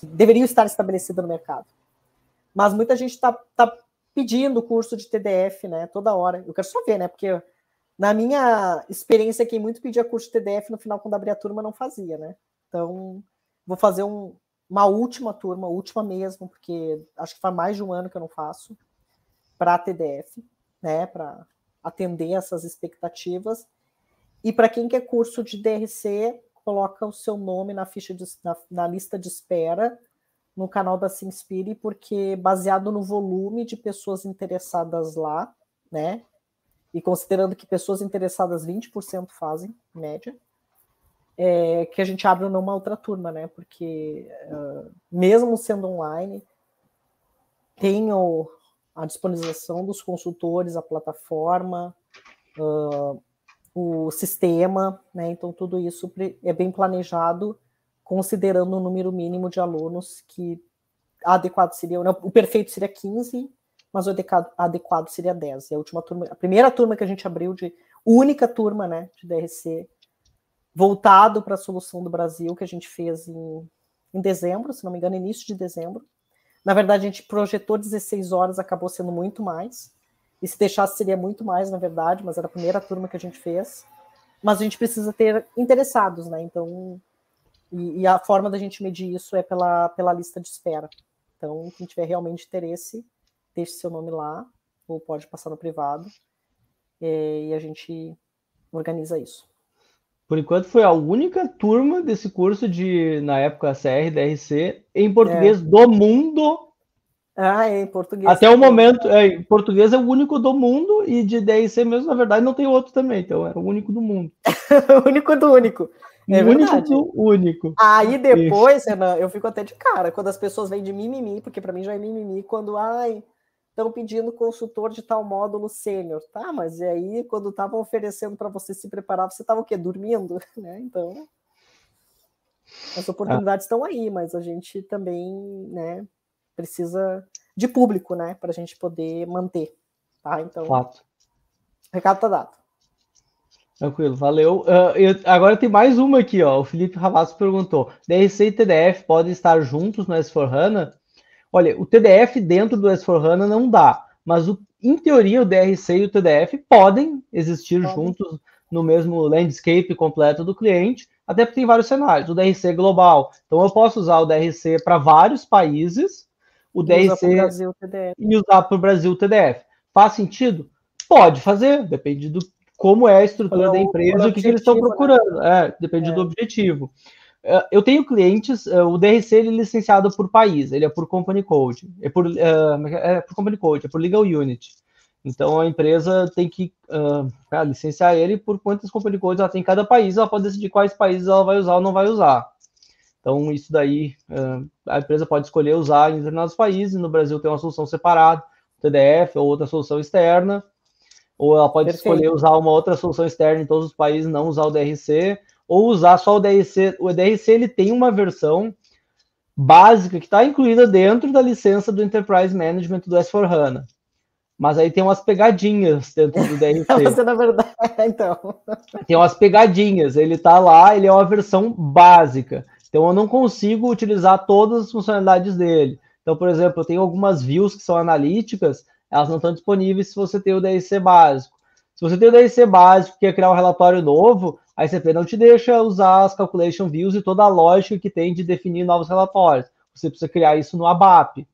deveriam estar estabelecidas no mercado. Mas muita gente está tá pedindo curso de TDF, né? Toda hora. Eu quero só ver, né? Porque na minha experiência, quem muito pedia curso de TDF, no final, quando abria a turma, não fazia, né? Então, vou fazer um, uma última turma, última mesmo, porque acho que faz mais de um ano que eu não faço, para TDF, né? Para atender essas expectativas. E para quem quer curso de DRC, coloca o seu nome na ficha de, na, na lista de espera no canal da Sinspire, porque baseado no volume de pessoas interessadas lá, né? E considerando que pessoas interessadas 20% fazem, média, é, que a gente abre numa outra turma, né? Porque uh, mesmo sendo online, tem a disponibilização dos consultores, a plataforma, uh, o sistema, né? Então tudo isso é bem planejado, considerando o número mínimo de alunos que adequado seria, não, o perfeito seria 15, mas o adequado, seria 10. E a última turma, a primeira turma que a gente abriu de única turma, né, de DRC voltado para a solução do Brasil que a gente fez em, em dezembro, se não me engano, início de dezembro. Na verdade, a gente projetou 16 horas, acabou sendo muito mais. E se deixasse, seria muito mais, na verdade, mas era a primeira turma que a gente fez. Mas a gente precisa ter interessados, né? Então, e, e a forma da gente medir isso é pela, pela lista de espera. Então, quem tiver realmente interesse, deixe seu nome lá, ou pode passar no privado, e, e a gente organiza isso. Por enquanto foi a única turma desse curso de, na época, CR, DRC, em português é. do mundo. Ah, é, em português. Até o momento, é, em português é o único do mundo e de DRC mesmo, na verdade, não tem outro também, então era o único do mundo. o único do único. É o único do único. Aí depois, Renan, eu fico até de cara quando as pessoas vêm de mimimi, porque para mim já é mimimi, quando, ai, estão pedindo consultor de tal módulo sênior. Tá, mas e aí, quando estavam oferecendo para você se preparar, você estava o quê? Dormindo? Né? Então, as oportunidades ah. estão aí, mas a gente também né, precisa de público, né? Para a gente poder manter. Tá? Então, Fato. recado está dado. Tranquilo, valeu. Uh, eu, agora tem mais uma aqui, ó. O Felipe Ravazzo perguntou: DRC e TDF podem estar juntos no S4HANA? Olha, o TDF dentro do S4HANA não dá, mas o, em teoria o DRC e o TDF podem existir Pode. juntos no mesmo landscape completo do cliente, até porque tem vários cenários. O DRC é global, então eu posso usar o DRC para vários países, o DRC e usar para o Brasil o TDF. Faz sentido? Pode fazer, depende do como é a estrutura da empresa, o que, que eles estão né? procurando. Né? É, depende é. do objetivo. É, eu tenho clientes, é, o DRC ele é licenciado por país, ele é por Company Code, é por, uh, é por Company Code, é por Legal Unit. Então a empresa tem que uh, licenciar ele por quantas Company Codes ela tem em cada país, ela pode decidir quais países ela vai usar ou não vai usar. Então isso daí a empresa pode escolher usar em determinados países, no Brasil tem uma solução separada, TDF ou outra solução externa, ou ela pode Perfeito. escolher usar uma outra solução externa em todos os países, não usar o DRC, ou usar só o DRC. O DRC ele tem uma versão básica que está incluída dentro da licença do Enterprise Management do S4HANA. Mas aí tem umas pegadinhas dentro do DRC. Você, na verdade, então. Tem umas pegadinhas. Ele está lá, ele é uma versão básica. Então eu não consigo utilizar todas as funcionalidades dele. Então, por exemplo, eu tenho algumas views que são analíticas, elas não estão disponíveis se você tem o DRC básico. Se você tem o DRC básico, quer criar um relatório novo, a ICP não te deixa usar as calculation views e toda a lógica que tem de definir novos relatórios. Você precisa criar isso no ABAP.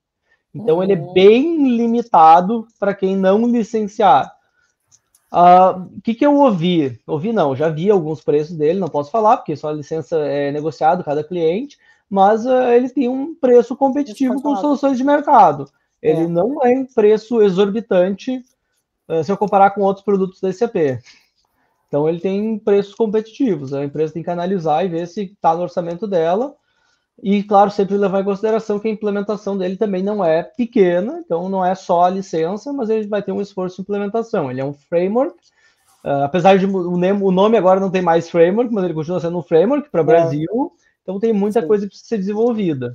Então uhum. ele é uhum. bem limitado para quem não licenciar. O uh, que, que eu ouvi? Ouvi não, já vi alguns preços dele, não posso falar, porque só a licença é negociado cada cliente, mas uh, ele tem um preço competitivo com soluções de mercado. Ele é. não é um preço exorbitante uh, se eu comparar com outros produtos da SAP. Então ele tem preços competitivos, a empresa tem que analisar e ver se está no orçamento dela e, claro, sempre levar em consideração que a implementação dele também não é pequena, então não é só a licença, mas ele vai ter um esforço de implementação. Ele é um framework, uh, apesar de o nome agora não tem mais framework, mas ele continua sendo um framework para o é. Brasil, então tem muita Sim. coisa que precisa ser desenvolvida.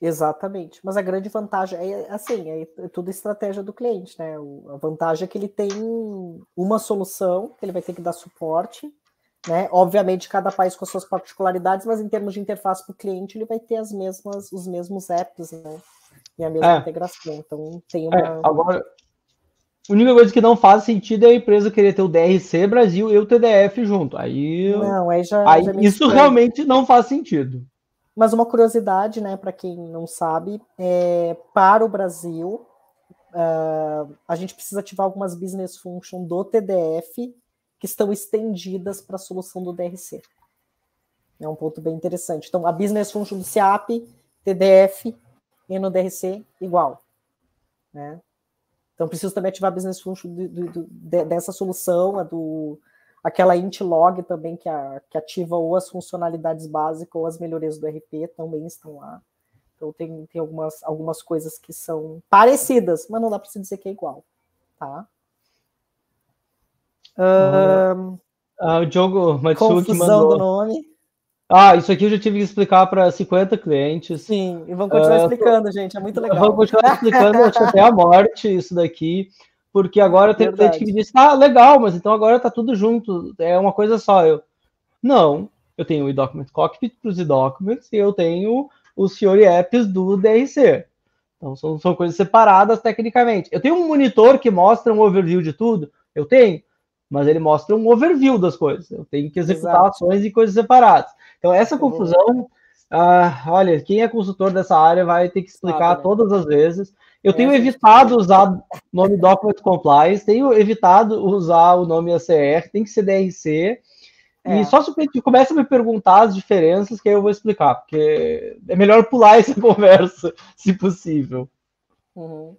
Exatamente, mas a grande vantagem é assim, é, é tudo estratégia do cliente, né? O, a vantagem é que ele tem uma solução que ele vai ter que dar suporte né? Obviamente, cada país com suas particularidades, mas em termos de interface para o cliente, ele vai ter as mesmas, os mesmos apps, né? E a mesma é. integração. Então, tem uma. É, agora, a única coisa que não faz sentido é a empresa querer ter o DRC Brasil e o TDF junto. Aí, não, aí já. Aí, já isso estranho. realmente não faz sentido. Mas uma curiosidade, né, para quem não sabe, é, para o Brasil, uh, a gente precisa ativar algumas business functions do TDF que estão estendidas para a solução do DRC. É um ponto bem interessante. Então, a business function do SIAP, TDF e no DRC igual. Né? Então, preciso também ativar a business function do, do, do, dessa solução, a do aquela int log também que, a, que ativa ou as funcionalidades básicas ou as melhorias do RP também estão lá. Então tem, tem algumas, algumas coisas que são parecidas, mas não dá para se dizer que é igual, tá? Uh, ah, o Diogo Matsuki mandou. do nome. Ah, isso aqui eu já tive que explicar para 50 clientes. Sim, e vamos continuar uh, explicando, gente, é muito legal. Vamos continuar explicando até a morte isso daqui, porque agora tem cliente que me disse, ah, legal, mas então agora tá tudo junto, é uma coisa só. Eu, não, eu tenho o e-document cockpit para os e-documents e eu tenho os Fiori apps do DRC. Então são, são coisas separadas tecnicamente. Eu tenho um monitor que mostra um overview de tudo, eu tenho mas ele mostra um overview das coisas. Eu tenho que executar Exato. ações e coisas separadas. Então, essa confusão, ah, olha, quem é consultor dessa área vai ter que explicar né? todas as vezes. Eu tenho é, evitado usar o nome Document Compliance, tenho evitado usar o nome ACR, tem que ser DRC. É. E só se você começa a me perguntar as diferenças, que aí eu vou explicar, porque é melhor pular essa conversa, se possível. Uhum.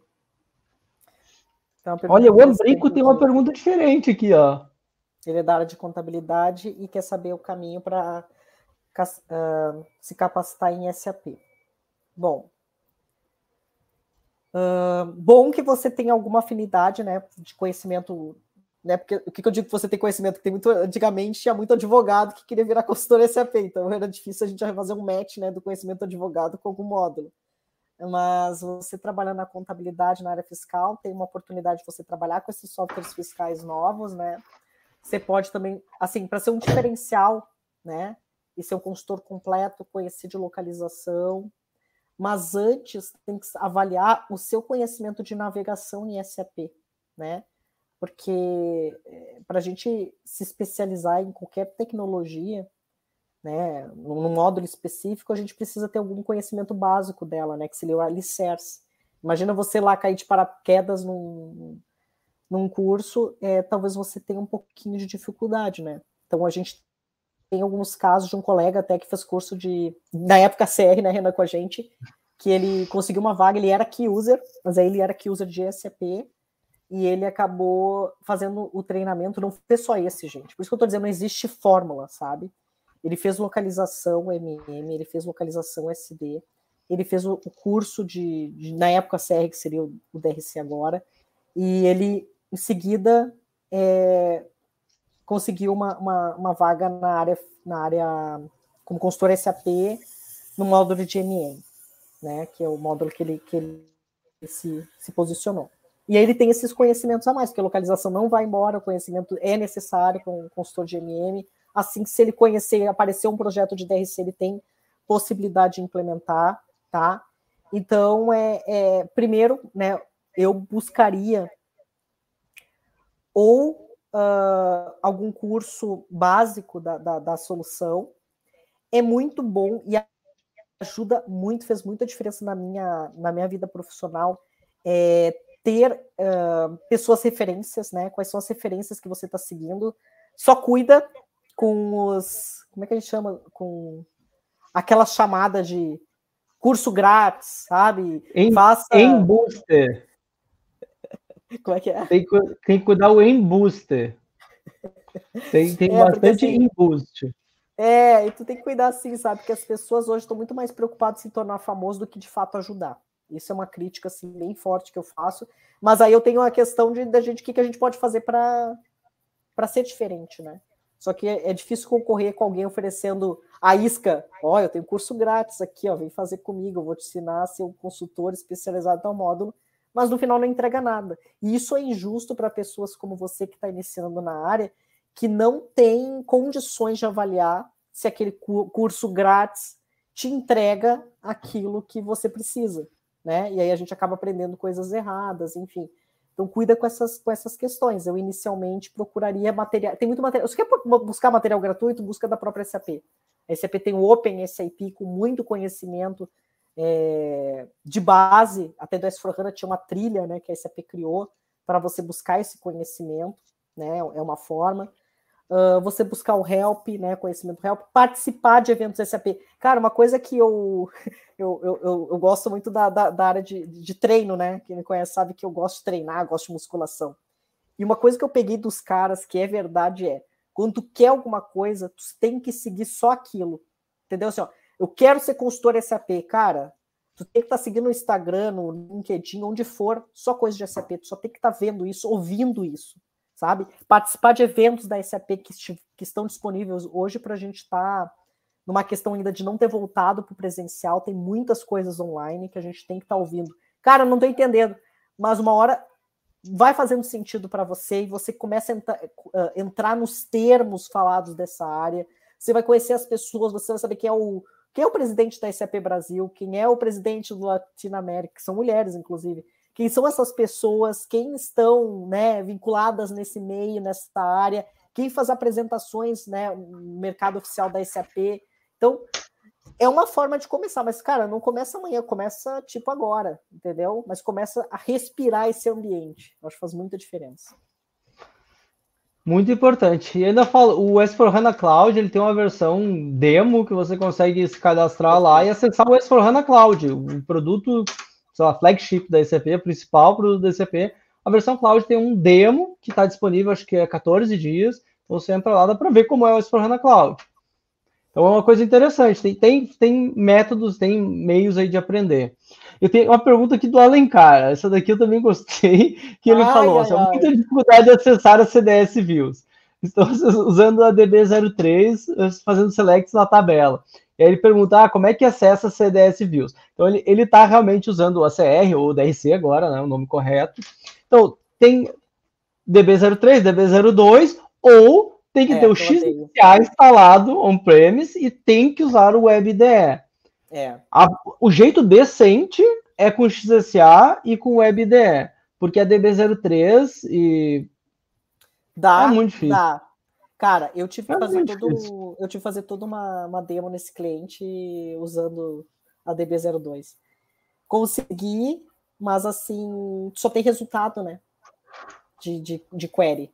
Olha, o Ambrico tem uma pergunta diferente aqui, ó. Ele é da área de contabilidade e quer saber o caminho para uh, se capacitar em SAP. Bom, uh, bom que você tenha alguma afinidade, né, de conhecimento, né, porque o que eu digo que você tem conhecimento, que tem muito, antigamente tinha muito advogado que queria virar consultor SAP, então era difícil a gente fazer um match, né, do conhecimento do advogado com algum módulo mas você trabalhando na contabilidade, na área fiscal, tem uma oportunidade de você trabalhar com esses softwares fiscais novos, né? Você pode também, assim, para ser um diferencial, né? E ser um consultor completo, conhecer de localização, mas antes tem que avaliar o seu conhecimento de navegação em SAP, né? Porque eh, para a gente se especializar em qualquer tecnologia, né, num módulo específico, a gente precisa ter algum conhecimento básico dela, né, que seria o alicerce. Imagina você lá cair de paraquedas num, num curso, é, talvez você tenha um pouquinho de dificuldade, né? Então a gente tem alguns casos de um colega até que fez curso de, na época CR, né, Renan, com a gente, que ele conseguiu uma vaga, ele era key user, mas aí ele era key user de SAP, e ele acabou fazendo o treinamento, não foi só esse, gente. Por isso que eu tô dizendo, não existe fórmula, sabe? Ele fez localização MM, ele fez localização SD, ele fez o, curso de, de, na época CR, que seria o, DRC agora, e ele, em seguida, é, conseguiu uma, uma, uma, vaga na área, na área como consultor SAP no módulo de MM, né, que é o módulo que ele, que ele se, se posicionou. E aí ele tem esses conhecimentos a mais, porque a localização não vai embora, o conhecimento é necessário com o consultor de MM, assim que se ele conhecer, aparecer um projeto de DRC, ele tem possibilidade de implementar, tá? Então, é, é primeiro, né, eu buscaria ou uh, algum curso básico da, da, da, solução. É muito bom e ajuda muito, fez muita diferença na minha, na minha vida profissional, é ter uh, pessoas referências, né? Quais são as referências que você está seguindo. Só cuida com os. Como é que a gente chama? Com aquela chamada de curso grátis, sabe? Em, Faça... em booster. Como é que é? Tem, tem que cuidar o em booster. Tem, tem é, bastante assim, em boost. É, e tu tem que cuidar assim, sabe? Porque as pessoas hoje estão muito mais preocupadas em se tornar famoso do que de fato ajudar. Isso é uma crítica assim bem forte que eu faço. Mas aí eu tenho a questão de da gente o que, que a gente pode fazer para para ser diferente, né? Só que é, é, difícil concorrer com alguém oferecendo a isca. Ó, oh, eu tenho curso grátis aqui, ó, vem fazer comigo, eu vou te ensinar a ser um consultor especializado em tal módulo, mas no final não entrega nada. E isso é injusto para pessoas como você que está iniciando na área que não tem condições de avaliar se aquele curso grátis te entrega aquilo que você precisa, né? E aí a gente acaba aprendendo coisas erradas, enfim. Então cuida com essas, com essas questões. Eu inicialmente procuraria material. Tem muito material. Você quer buscar material gratuito? Busca da própria SAP. A SAP tem o Open SAP com muito conhecimento é, de base. Até do S4HANA tinha uma trilha né, que a SAP criou para você buscar esse conhecimento. Né, é uma forma uh, você buscar o help, né, conhecimento help, participar de eventos SAP. Cara, uma coisa que eu eu, eu, eu, eu gosto muito da, da, da, área de, de treino, né? Quem me conhece sabe que eu gosto de treinar, gosto de musculação. E uma coisa que eu peguei dos caras que é verdade é, quando tu quer alguma coisa, tu tem que seguir só aquilo. Entendeu? Assim, ó, eu quero ser consultor SAP, cara. Tu tem que estar tá seguindo no Instagram, no LinkedIn, onde for, só coisa de SAP. Tu só tem que estar tá vendo isso, ouvindo isso sabe? Participar de eventos da SAP que, que estão disponíveis hoje para a gente estar tá numa questão ainda de não ter voltado para o presencial, tem muitas coisas online que a gente tem que estar tá ouvindo. Cara, não estou entendendo, mas uma hora vai fazendo sentido para você e você começa a entrar, uh, entrar nos termos falados dessa área, você vai conhecer as pessoas, você vai saber quem é o quem é o presidente da SAP Brasil, quem é o presidente do Latinoamérica, que são mulheres, inclusive quem são essas pessoas, quem estão né, vinculadas nesse meio, nessa área, quem faz apresentações né, no mercado oficial da SAP. Então, é uma forma de começar, mas, cara, não começa amanhã, começa tipo agora, entendeu? Mas começa a respirar esse ambiente. Eu acho que faz muita diferença. Muito importante. E ainda falo, o S4HANA Cloud ele tem uma versão demo que você consegue se cadastrar lá e acessar o S4HANA Cloud, o produto sei lá, flagship da SAP, principal produto da SAP. A versão cloud tem um demo que está disponível, acho que é 14 dias. Então você entra lá, dá para ver como é o S4HANA Cloud. Então é uma coisa interessante. Tem, tem, tem métodos, tem meios aí de aprender. Eu tenho uma pergunta aqui do Alencar. Essa daqui eu também gostei, que ele ai, falou: ai, assim, ai. muita dificuldade de acessar a CDS Views. Estou usando a DB03, fazendo selects na tabela. E aí ele pergunta ah, como é que acessa CDS Views. Então ele está realmente usando o ACR ou o DRC agora, né, o nome correto. Então tem DB03, DB02 ou tem que é, ter o XDA instalado on-premise e tem que usar o WebDE. É. A, o jeito decente é com XSA e com WebDE, porque a DB03 e dá, é muito difícil. Dá. Cara, eu tive que é fazer todo, eu tive que fazer toda uma, uma demo nesse cliente usando a DB02. Consegui, mas assim, só tem resultado, né? De, de, de query.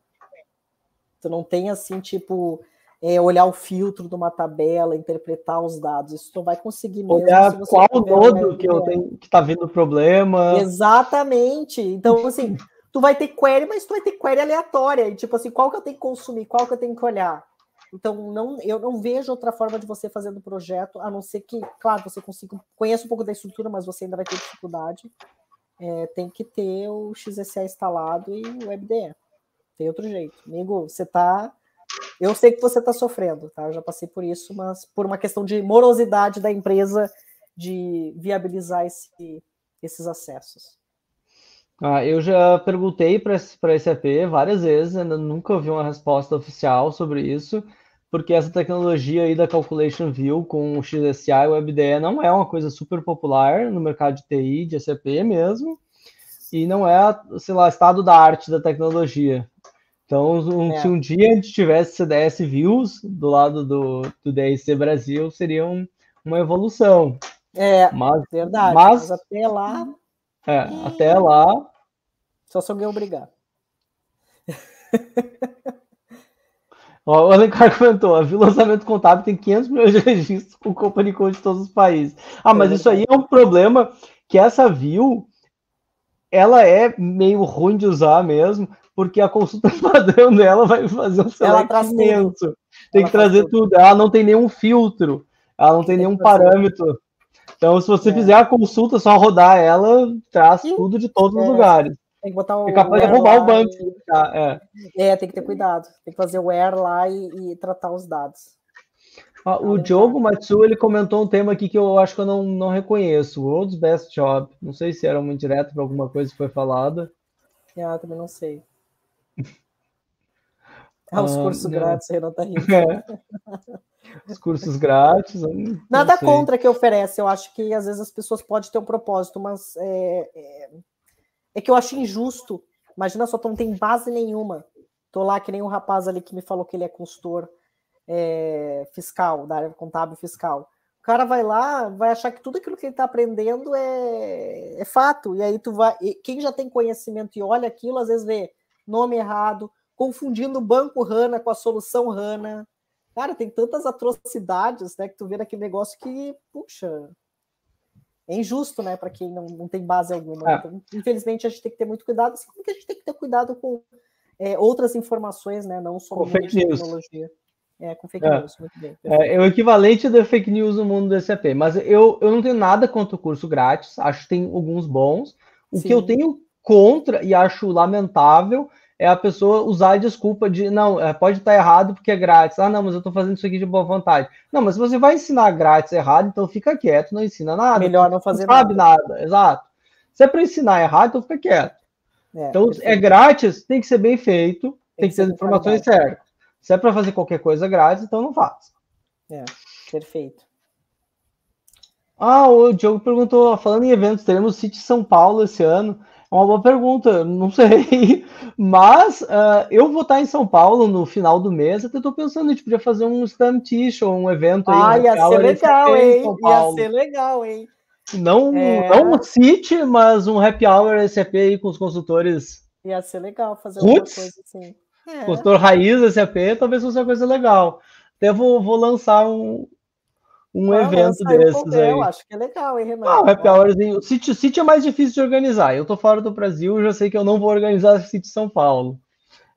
Tu não tem assim, tipo, é, olhar o filtro de uma tabela, interpretar os dados. Isso tu vai conseguir mesmo. Olhar qual nodo que eu tenho que tá vindo problema. Exatamente. Então, assim, tu vai ter query, mas tu vai ter query aleatória. E tipo assim, qual que eu tenho que consumir, qual que eu tenho que olhar. Então, não, eu não vejo outra forma de você fazer no projeto, a não ser que, claro, você consiga, conhece um pouco da estrutura, mas você ainda vai ter dificuldade. É, tem que ter o XSA instalado e o WebDE. Tem outro jeito. Amigo, você tá. Eu sei que você está sofrendo, tá? Eu já passei por isso, mas por uma questão de morosidade da empresa de viabilizar esse, esses acessos. Ah, eu já perguntei para a SAP várias vezes, ainda nunca ouvi uma resposta oficial sobre isso, porque essa tecnologia aí da Calculation View com o XSA e o WebDE não é uma coisa super popular no mercado de TI, de SAP mesmo, e não é, sei lá, estado da arte da tecnologia. Então, um, é. se um dia a gente tivesse CDS Views do lado do, do DRC Brasil, seria um, uma evolução. É, mas, verdade. Mas, mas até lá. É, até lá. Só se alguém obrigar. o Alencar comentou: a Vila Orçamento Contábil tem 500 milhões de registros com Company Code de todos os países. Ah, mas é isso aí é um problema que essa Vil ela é meio ruim de usar mesmo, porque a consulta padrão dela vai fazer um select imenso. Tem que trazer tudo. tudo. Ela não tem nenhum filtro, ela não tem, tem nenhum parâmetro. Então, se você é. fizer a consulta, só rodar ela, traz e, tudo de todos é. os lugares. Tem que botar o. É capaz de roubar o banco. E... É. é, tem que ter cuidado. Tem que fazer o where lá e, e tratar os dados. Ah, o Diogo Matsu ele comentou um tema aqui que eu acho que eu não, não reconheço. World's Best Job. Não sei se era muito direto para alguma coisa que foi falada. Ah, também não sei. Ah, os cursos grátis, Renan tá rindo. É. Os cursos grátis. Nada contra que oferece. Eu acho que às vezes as pessoas podem ter um propósito, mas é, é, é que eu acho injusto. Imagina só, tu não tem base nenhuma. Tô lá que nem um rapaz ali que me falou que ele é consultor é, fiscal, da área contábil fiscal. O cara vai lá, vai achar que tudo aquilo que ele está aprendendo é, é, fato. E aí tu vai. quem já tem conhecimento e olha aquilo, às vezes vê nome errado, confundindo o banco Rana com a solução Rana. Cara, tem tantas atrocidades, né, que tu vê naquele negócio que, puxa, é injusto, né, para quem não, não tem base alguma. É. Então, infelizmente, a gente tem que ter muito cuidado, assim como que a gente tem que ter cuidado com é, outras informações, né, não só tecnologia. É, com fake é. news, muito bem. É, é, o equivalente da fake news no mundo do SAP, mas eu, eu não tenho nada contra o curso grátis, acho que tem alguns bons. O Sim. que eu tenho contra e acho lamentável é a pessoa usar a desculpa de não, é, pode estar errado porque é grátis. Ah, não, mas eu estou fazendo isso aqui de boa vontade. Não, mas se você vai ensinar grátis errado, então fica quieto, não ensina nada. Melhor não fazer não sabe nada. nada. Exato. Se é para ensinar errado, então fica quieto. É, então, perfeito. é grátis, tem que ser bem feito, tem, tem que ter as informações certas. Se é para fazer qualquer coisa grátis, então não faça. É, perfeito. Ah, o Diogo perguntou, falando em eventos, teremos City São Paulo esse ano? É uma boa pergunta, não sei. Mas uh, eu vou estar em São Paulo no final do mês, até estou pensando, a gente podia fazer um stand show, um evento aí. Ah, ia ser legal, hein? Ia ser legal, hein? Não, é... não um City, mas um happy hour SAP aí com os consultores. Ia ser legal fazer uma coisa assim. É. Consultor raiz SAP, talvez fosse uma coisa legal. Até vou, vou lançar um, um ah, evento desses aí. Eu acho que é legal, hein, Renan? Ah, o happy hourzinho. City, City é mais difícil de organizar. Eu tô fora do Brasil, já sei que eu não vou organizar City São Paulo.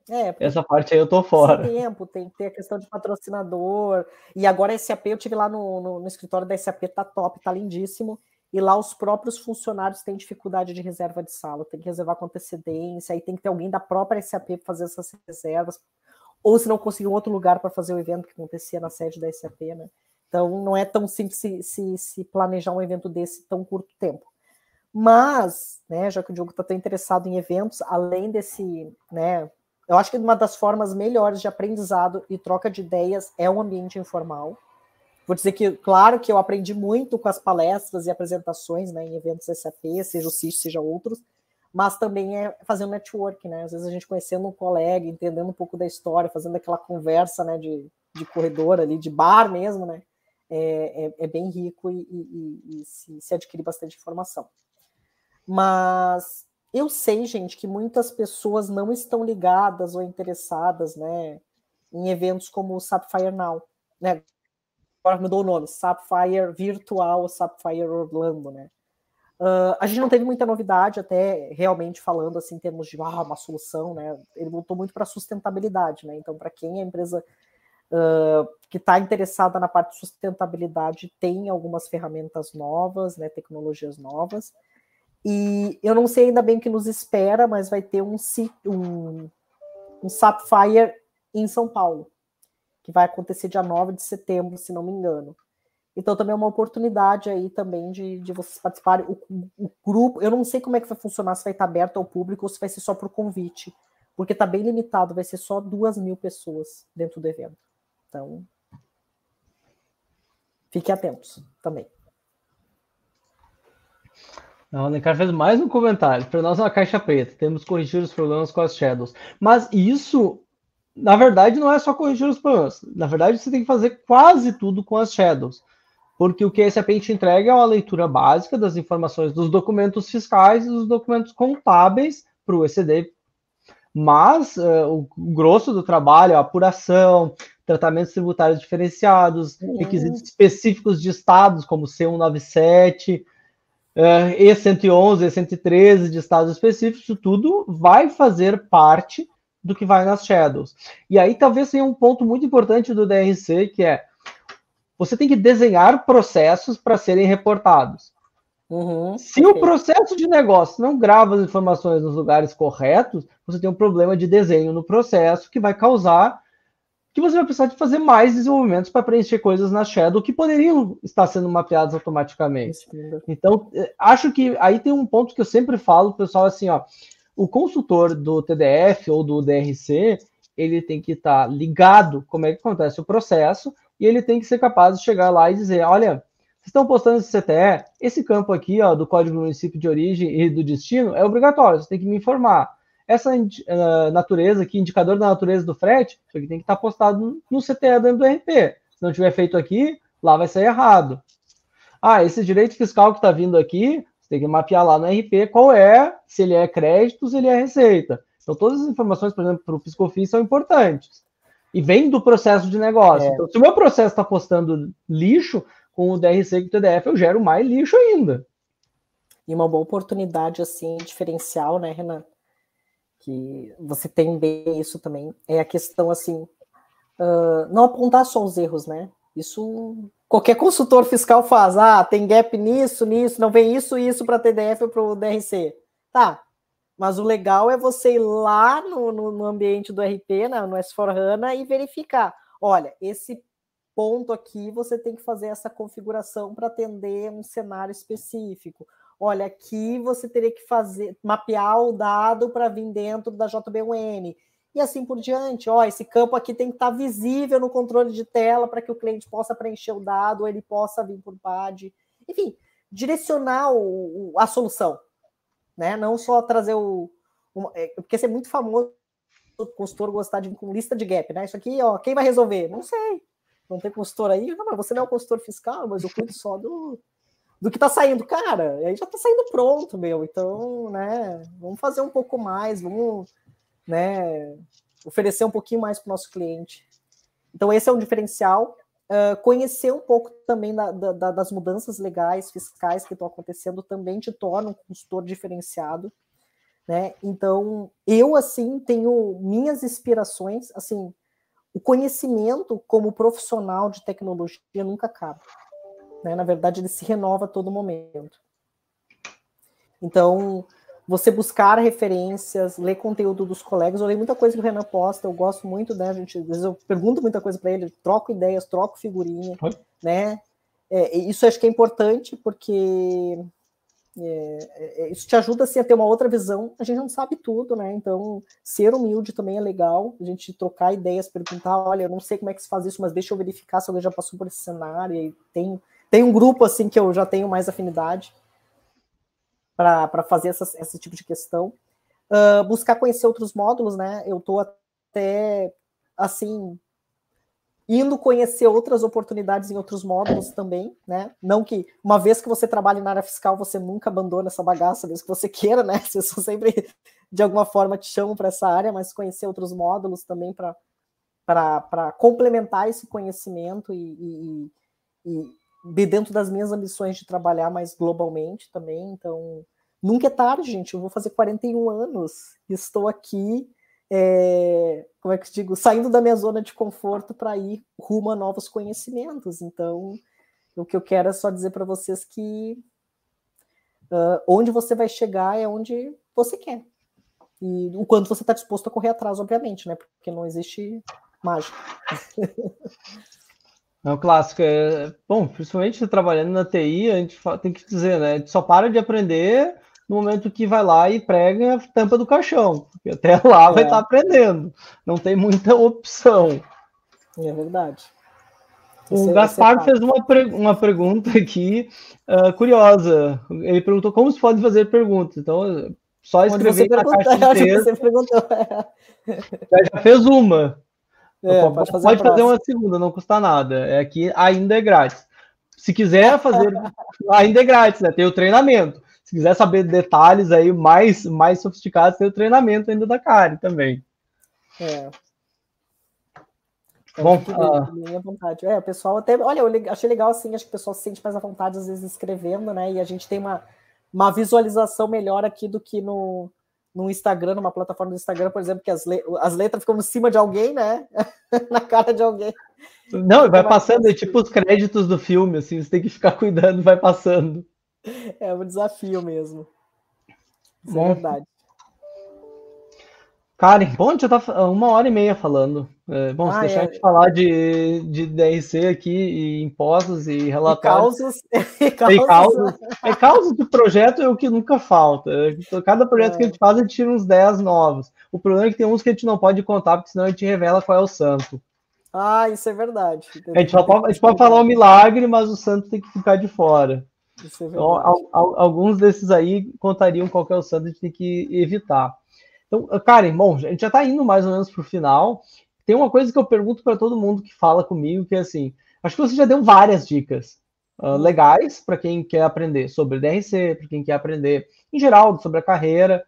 É, Essa parte aí eu tô fora. Tem tempo, tem que ter a questão de patrocinador. E agora a SAP, eu tive lá no, no, no escritório da SAP, tá top, tá lindíssimo e lá os próprios funcionários têm dificuldade de reserva de sala, tem que reservar com antecedência, aí tem que ter alguém da própria SAP para fazer essas reservas, ou se não conseguir um outro lugar para fazer o evento que acontecia na sede da SAP, né? Então não é tão simples se, se, se planejar um evento desse tão curto tempo. Mas, né, já que o Diogo está tão interessado em eventos, além desse, né, eu acho que uma das formas melhores de aprendizado e troca de ideias é o ambiente informal. Vou dizer que, claro, que eu aprendi muito com as palestras e apresentações né, em eventos SAP, seja o CIS, seja outros, mas também é fazer um network, né? Às vezes a gente conhecendo um colega, entendendo um pouco da história, fazendo aquela conversa né, de, de corredor ali, de bar mesmo, né? É, é, é bem rico e, e, e se, se adquire bastante informação. Mas eu sei, gente, que muitas pessoas não estão ligadas ou interessadas, né, em eventos como o Sapphire Now, né? agora mudou o nome, Sapphire Virtual, Sapphire Orlando, né? Uh, a gente não teve muita novidade, até realmente falando assim, em termos de ah, uma solução, né? Ele voltou muito para sustentabilidade, né? Então, para quem é empresa uh, que está interessada na parte de sustentabilidade, tem algumas ferramentas novas, né? Tecnologias novas. E eu não sei ainda bem o que nos espera, mas vai ter um, um, um em São Paulo que vai acontecer dia 9 de setembro, se não me engano. Então também é uma oportunidade aí também de, de vocês participarem. O, o, grupo, eu não sei como é que vai funcionar, se vai estar aberto ao público ou se vai ser só por convite, porque está bem limitado, vai ser só duas mil pessoas dentro do evento. Então, fiquem atentos também. A Alencar fez mais um comentário. Para nós é uma caixa preta. Temos que corrigir os problemas com as shadows. Mas isso na verdade, não é só corrigir os problemas. Na verdade, você tem que fazer quase tudo com as shadows. porque o que esse SAP te entrega é uma leitura básica das informações dos documentos fiscais e dos documentos contábeis para o ECD. Mas uh, o grosso do trabalho, a apuração, tratamentos tributários diferenciados, uhum. requisitos específicos de estados, como C197, uh, E111, E113 de estados específicos, isso tudo vai fazer parte do que vai nas shadows. E aí talvez tenha um ponto muito importante do DRC, que é você tem que desenhar processos para serem reportados. Uhum, Se okay. o processo de negócio não grava as informações nos lugares corretos, você tem um problema de desenho no processo que vai causar que você vai precisar de fazer mais desenvolvimentos para preencher coisas na Shadow que poderiam estar sendo mapeadas automaticamente. Então, eh, acho que aí tem um ponto que eu sempre falo, pessoal, assim, ó, o consultor do TDF ou do DRC, ele tem que estar ligado como é que acontece o processo e ele tem que ser capaz de chegar lá e dizer, olha, vocês estão postando esse CTE, esse campo aqui, ó, do código do município de origem e do destino é obrigatório, você tem que me informar. Essa uh, natureza aqui, indicador da natureza do frete, isso aqui tem que estar postado no CTE dentro do RP. Se não tiver feito aqui, lá vai sair errado. Ah, esse direito fiscal que está vindo aqui, você tem que mapear lá no RP qual é, se ele é crédito, se ele é receita. Então, todas as informações, por exemplo, para o Piscofins são importantes. E vem do processo de negócio. É. Então, se o meu processo está postando lixo, com o DRC e o TDF eu gero mais lixo ainda. E uma boa oportunidade, assim, diferencial, né, Renan? Que você tem bem isso também, é a questão, assim, uh, não apontar só os erros, né? Isso qualquer consultor fiscal faz. Ah, tem gap nisso, nisso, não vem isso, isso para TDF ou para o DRC. Tá. Mas o legal é você ir lá no, no, no ambiente do RP, né, no S4HANA, e verificar. Olha, esse ponto aqui você tem que fazer essa configuração para atender um cenário específico. Olha, aqui você teria que fazer mapear o dado para vir dentro da JBUN e assim por diante. Ó, esse campo aqui tem que estar tá visível no controle de tela para que o cliente possa preencher o dado, ou ele possa vir por PAD. Enfim, direcionar o, a solução, né? Não só trazer o. o é, porque ser é muito famoso o consultor gostar de com lista de gap, né? Isso aqui, ó, quem vai resolver? Não sei. Não tem consultor aí? Não, mas você não é o consultor fiscal, mas eu cuido só do, do que tá saindo. Cara, aí já tá saindo pronto, meu. Então, né, vamos fazer um pouco mais, vamos né, oferecer um pouquinho mais para o nosso cliente. Então, esse é um diferencial. Uh, conhecer um pouco também da, da, das mudanças legais, fiscais que estão acontecendo também te torna um consultor diferenciado. Né? Então, eu, assim, tenho minhas inspirações, assim, o conhecimento como profissional de tecnologia nunca acaba. Né? Na verdade, ele se renova a todo momento. Então, você buscar referências, ler conteúdo dos colegas. Eu leio muita coisa que o Renan posta, eu gosto muito, né? A gente, às vezes eu pergunto muita coisa para ele, troco ideias, troco figurinha, Oi? né? É, isso acho que é importante porque é, é, isso te ajuda assim, a ter uma outra visão. A gente não sabe tudo, né? Então, ser humilde também é legal. A gente trocar ideias, perguntar: olha, eu não sei como é que se faz isso, mas deixa eu verificar se alguém já passou por esse cenário. E tem, tem um grupo assim que eu já tenho mais afinidade para fazer esse tipo de questão. Uh, buscar conhecer outros módulos, né? Eu estou até assim indo conhecer outras oportunidades em outros módulos também, né? Não que uma vez que você trabalhe na área fiscal, você nunca abandona essa bagaça, mesmo que você queira, né? Você sempre de alguma forma te chamam para essa área, mas conhecer outros módulos também para complementar esse conhecimento e, e, e, de dentro das minhas ambições de trabalhar mais globalmente também. Então, nunca é tarde, gente. Eu vou fazer 41 anos e estou aqui, é, como é que eu digo, saindo da minha zona de conforto para ir rumo a novos conhecimentos. Então, o que eu quero é só dizer para vocês que uh, onde você vai chegar é onde você quer. E o quanto você está disposto a correr atrás, obviamente, né? Porque não existe mágica. É o clássico. É, bom, principalmente trabalhando na TI, a gente tem que dizer, né? A gente só para de aprender no momento que vai lá e prega a tampa do caixão. Porque até lá é. vai estar tá aprendendo. Não tem muita opção. É verdade. O Gaspar fez uma, uma pergunta aqui uh, curiosa. Ele perguntou como se pode fazer perguntas. Então, só escrever na caixa de texto. Já, já fez uma. É, pode, fazer, pode fazer uma segunda, não custa nada. É que ainda é grátis. Se quiser fazer, ainda é grátis, né? Tem o treinamento. Se quiser saber detalhes aí mais, mais sofisticados, tem o treinamento ainda da Karen também. É. É Bom, uh... vontade. É, o pessoal até. Olha, eu achei legal assim, acho que o pessoal se sente mais à vontade, às vezes, escrevendo, né? E a gente tem uma, uma visualização melhor aqui do que no, no Instagram, numa plataforma do Instagram, por exemplo, que as, le as letras ficam em cima de alguém, né? Na cara de alguém. Não, vai passando, é tipo os créditos do filme, assim, você tem que ficar cuidando, vai passando. É um desafio mesmo. Isso é Bom, é verdade. Karen, bom, já tá uma hora e meia falando. É, bom, ah, se deixar é. de falar de, de DRC aqui, e impostos e relatórios. E causas. E causas. É causas de projeto é o que nunca falta. Cada projeto é. que a gente faz, a gente tira uns 10 novos. O problema é que tem uns que a gente não pode contar, porque senão a gente revela qual é o santo. Ah, isso é verdade. A gente, pode, a gente pode falar o um milagre, mas o santo tem que ficar de fora. Isso é então, alguns desses aí contariam qual é o santo, a gente tem que evitar. Então, Karen, bom, a gente já está indo mais ou menos para o final. Tem uma coisa que eu pergunto para todo mundo que fala comigo, que é assim, acho que você já deu várias dicas uh, legais para quem quer aprender sobre DRC, para quem quer aprender em geral sobre a carreira.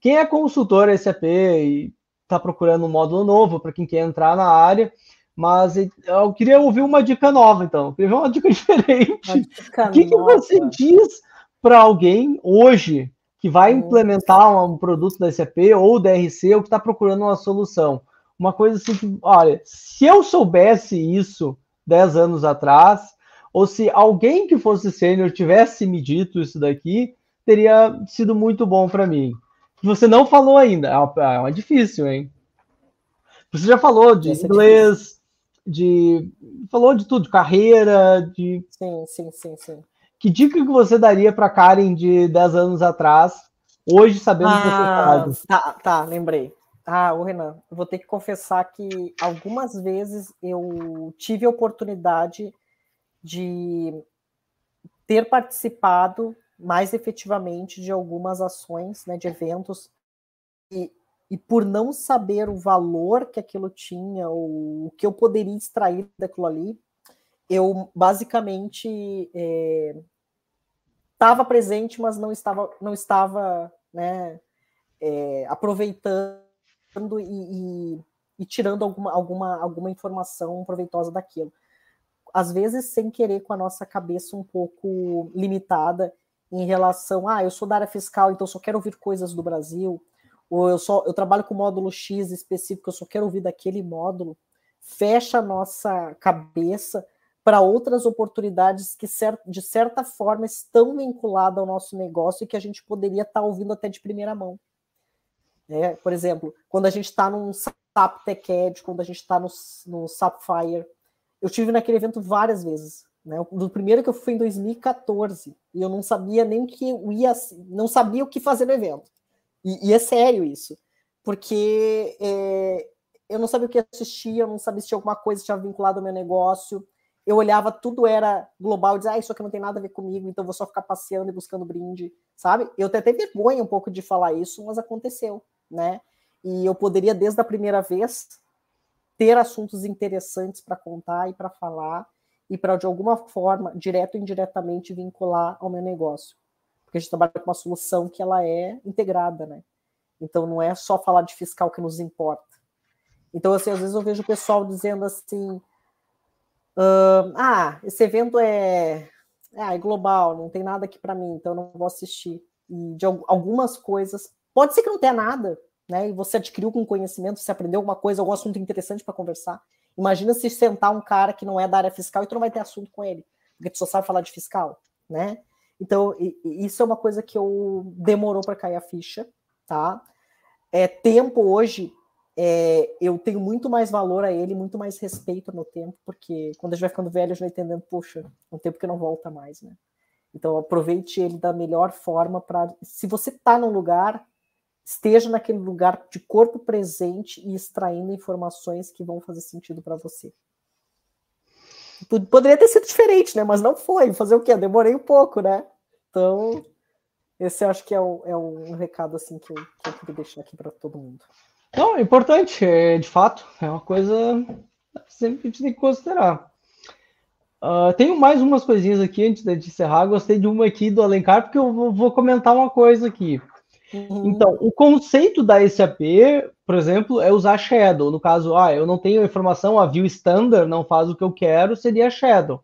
Quem é consultor SAP e está procurando um módulo novo para quem quer entrar na área, mas eu queria ouvir uma dica nova, então. Eu queria uma dica diferente. Uma dica o que, que você diz para alguém hoje que vai implementar um produto da SAP ou DRC ou que está procurando uma solução. Uma coisa assim que, olha, se eu soubesse isso 10 anos atrás, ou se alguém que fosse sênior tivesse me dito isso daqui, teria sido muito bom para mim. Você não falou ainda, é uma, é uma difícil, hein? Você já falou de Essa é inglês, é de falou de tudo, carreira, de Sim, sim, sim, sim. Que dica que você daria para Karen de 10 anos atrás, hoje sabendo ah, que você sabe? Tá, tá, lembrei. Ah, o Renan, vou ter que confessar que algumas vezes eu tive a oportunidade de ter participado mais efetivamente de algumas ações, né, de eventos, e, e por não saber o valor que aquilo tinha, ou o que eu poderia extrair daquilo ali, eu basicamente estava é, presente, mas não estava, não estava né, é, aproveitando e, e, e, tirando alguma, alguma, alguma informação proveitosa daquilo. Às vezes, sem querer, com a nossa cabeça um pouco limitada em relação, ah, eu sou da área fiscal, então só quero ouvir coisas do Brasil, ou eu só eu trabalho com módulo X específico, eu só quero ouvir daquele módulo, fecha a nossa cabeça para outras oportunidades que, de certa forma, estão vinculadas ao nosso negócio e que a gente poderia estar tá ouvindo até de primeira mão. É, por exemplo, quando a gente está num SAP TechEd, quando a gente está no, no Sapphire, eu tive naquele evento várias vezes. Né? Do primeiro que eu fui em 2014 e eu não sabia nem que eu ia, não sabia o que fazer no evento. E, e é sério isso, porque é, eu não sabia o que assistir, eu não sabia se tinha alguma coisa que tinha vinculado ao meu negócio eu olhava, tudo era global, dizia, ah, isso aqui não tem nada a ver comigo, então vou só ficar passeando e buscando brinde, sabe? Eu até tenho vergonha um pouco de falar isso, mas aconteceu, né? E eu poderia, desde a primeira vez, ter assuntos interessantes para contar e para falar, e para, de alguma forma, direto ou indiretamente, vincular ao meu negócio. Porque a gente trabalha com uma solução que ela é integrada, né? Então não é só falar de fiscal que nos importa. Então, assim, às vezes eu vejo o pessoal dizendo assim, Uh, ah, esse evento é, ah, é global, não tem nada aqui para mim, então eu não vou assistir. E de algumas coisas, pode ser que não tenha nada, né? E você adquiriu algum conhecimento, você aprendeu alguma coisa, algum assunto interessante para conversar. Imagina se sentar um cara que não é da área fiscal e tu não vai ter assunto com ele, porque tu só sabe falar de fiscal, né? Então, isso é uma coisa que eu demorou para cair a ficha, tá? É tempo hoje é, eu tenho muito mais valor a ele, muito mais respeito meu tempo, porque quando a gente vai ficando velho, a gente vai entendendo, poxa, é um tempo que não volta mais, né? Então aproveite ele da melhor forma para. Se você está num lugar, esteja naquele lugar de corpo presente e extraindo informações que vão fazer sentido para você. Poderia ter sido diferente, né? Mas não foi. Fazer o quê? Eu demorei um pouco, né? Então, esse eu acho que é, o, é um recado assim que eu, que eu queria deixar aqui para todo mundo. Não, é importante, é, de fato, é uma coisa sempre que a gente tem que considerar. Uh, tenho mais umas coisinhas aqui antes de encerrar. Gostei de uma aqui do Alencar, porque eu vou, vou comentar uma coisa aqui. Uhum. Então, o conceito da SAP, por exemplo, é usar Shadow. No caso, ah, eu não tenho informação, a view standard não faz o que eu quero, seria Shadow.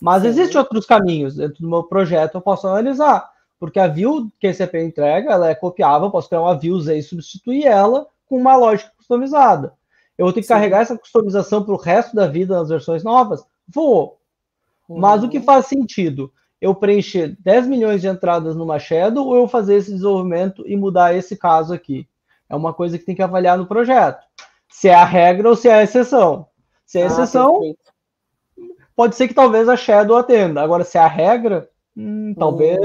Mas existem outros caminhos dentro do meu projeto, eu posso analisar. Porque a view que a SAP entrega, ela é copiável, eu posso criar uma view Z e substituir ela com uma lógica customizada. Eu vou ter que Sim. carregar essa customização para o resto da vida nas versões novas? Vou. Mas o que uhum. faz sentido? Eu preencher 10 milhões de entradas numa Shadow ou eu fazer esse desenvolvimento e mudar esse caso aqui? É uma coisa que tem que avaliar no projeto. Se é a regra ou se é a exceção. Se é a ah, exceção, ah, pode ser que talvez a Shadow atenda. Agora, se é a regra, hum, talvez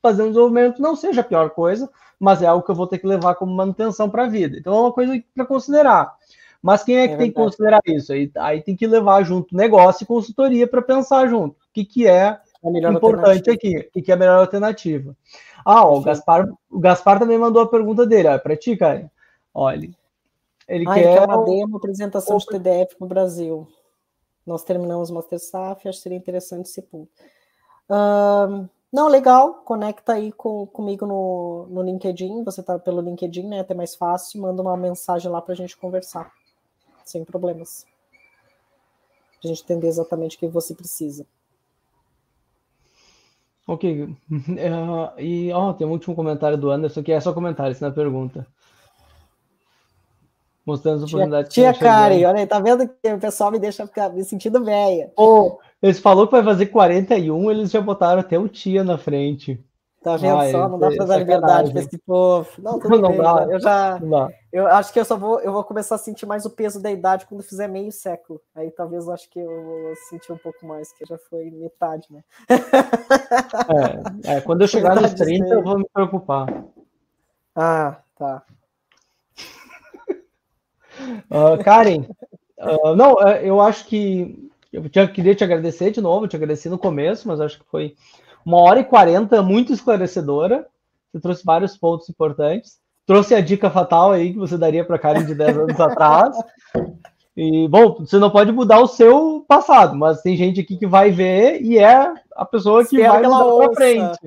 fazer um desenvolvimento não seja a pior coisa, mas é algo que eu vou ter que levar como manutenção para a vida. Então é uma coisa para considerar. Mas quem é que é tem que considerar isso? Aí, aí tem que levar junto negócio e consultoria para pensar junto. O que, que é, importante aqui? O que, que é a melhor alternativa? Ah, ó, o Gaspar, o Gaspar também mandou a pergunta dele. Para ti, cara. Olha, ele ah, quer... uma demo, apresentação de TDF no Brasil. Nós terminamos o Master SAF, acho que seria interessante esse ponto. Não, legal, conecta aí com, comigo no, no LinkedIn, você tá pelo LinkedIn, né, até mais fácil, manda uma mensagem lá para a gente conversar sem problemas. A gente entender exatamente o que você precisa. Ok. Uh, e ó, tem um último comentário do Anderson, que é só comentário, isso não é pergunta. Mostrando as oportunidades. Tia, tia Karen, olha aí, tá vendo que o pessoal me deixa ficar me sentindo velha. Oh, eles falou que vai fazer 41, eles já botaram até o tia na frente. Tá vendo Ai, só? Não dá pra dar liberdade pra esse povo. Não, tudo não bem. Dá. Eu já. Eu acho que eu só vou. Eu vou começar a sentir mais o peso da idade quando fizer meio século. Aí talvez eu acho que eu vou sentir um pouco mais, que já foi metade, né? É, é quando eu chegar nos 30, eu vou me preocupar. Ah, tá. Uh, Karen, uh, não, é, eu acho que. Eu queria te agradecer de novo, te agradeci no começo, mas acho que foi uma hora e quarenta muito esclarecedora. Você trouxe vários pontos importantes. Trouxe a dica fatal aí que você daria para Karen de 10 anos atrás. E, bom, você não pode mudar o seu passado, mas tem gente aqui que vai ver e é a pessoa que Espero vai mudar para frente.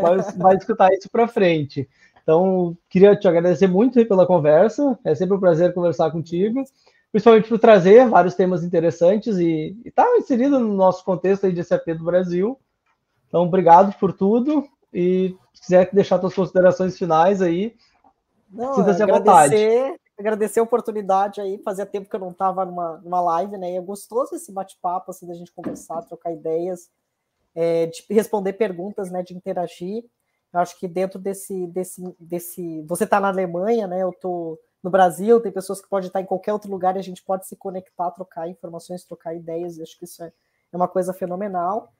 Vai, vai escutar isso para frente. Então, queria te agradecer muito pela conversa. É sempre um prazer conversar contigo, principalmente por trazer vários temas interessantes e estar tá inserido no nosso contexto aí de SAP do Brasil. Então, obrigado por tudo. E se quiser deixar suas considerações finais aí, sinta-se à vontade. Agradecer a oportunidade aí, fazia tempo que eu não estava numa, numa live, né? E é gostoso esse bate-papo, assim, da gente conversar, trocar ideias, é, de responder perguntas, né? De interagir. Eu acho que dentro desse, desse, desse. Você está na Alemanha, né? Eu estou no Brasil, tem pessoas que podem estar em qualquer outro lugar e a gente pode se conectar, trocar informações, trocar ideias. Eu acho que isso é, é uma coisa fenomenal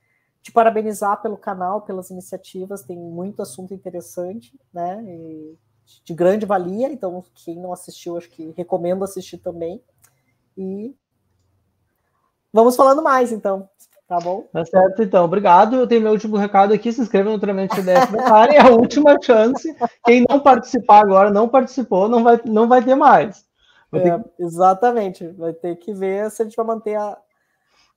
te parabenizar pelo canal, pelas iniciativas, tem muito assunto interessante, né? E de grande valia, então quem não assistiu, acho que recomendo assistir também. E vamos falando mais, então. Tá bom? Tá certo, então. Obrigado. Eu tenho meu último recado aqui. Se inscreva no treinamento CDF da Karen. É a última chance. Quem não participar agora, não participou, não vai, não vai ter mais. Vai é, ter. Exatamente. Vai ter que ver se a gente vai manter a,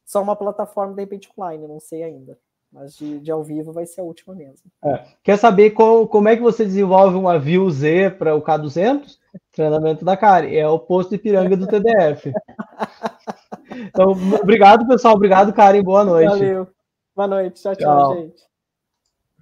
só uma plataforma de repente online, não sei ainda. Mas de, de ao vivo vai ser a última mesmo. É. Quer saber qual, como é que você desenvolve uma View Z para o K200? Treinamento da Kari. É o posto de piranga do TDF. então, obrigado, pessoal. Obrigado, Karen. Boa noite. Valeu. Boa noite. tchau, tchau. tchau gente.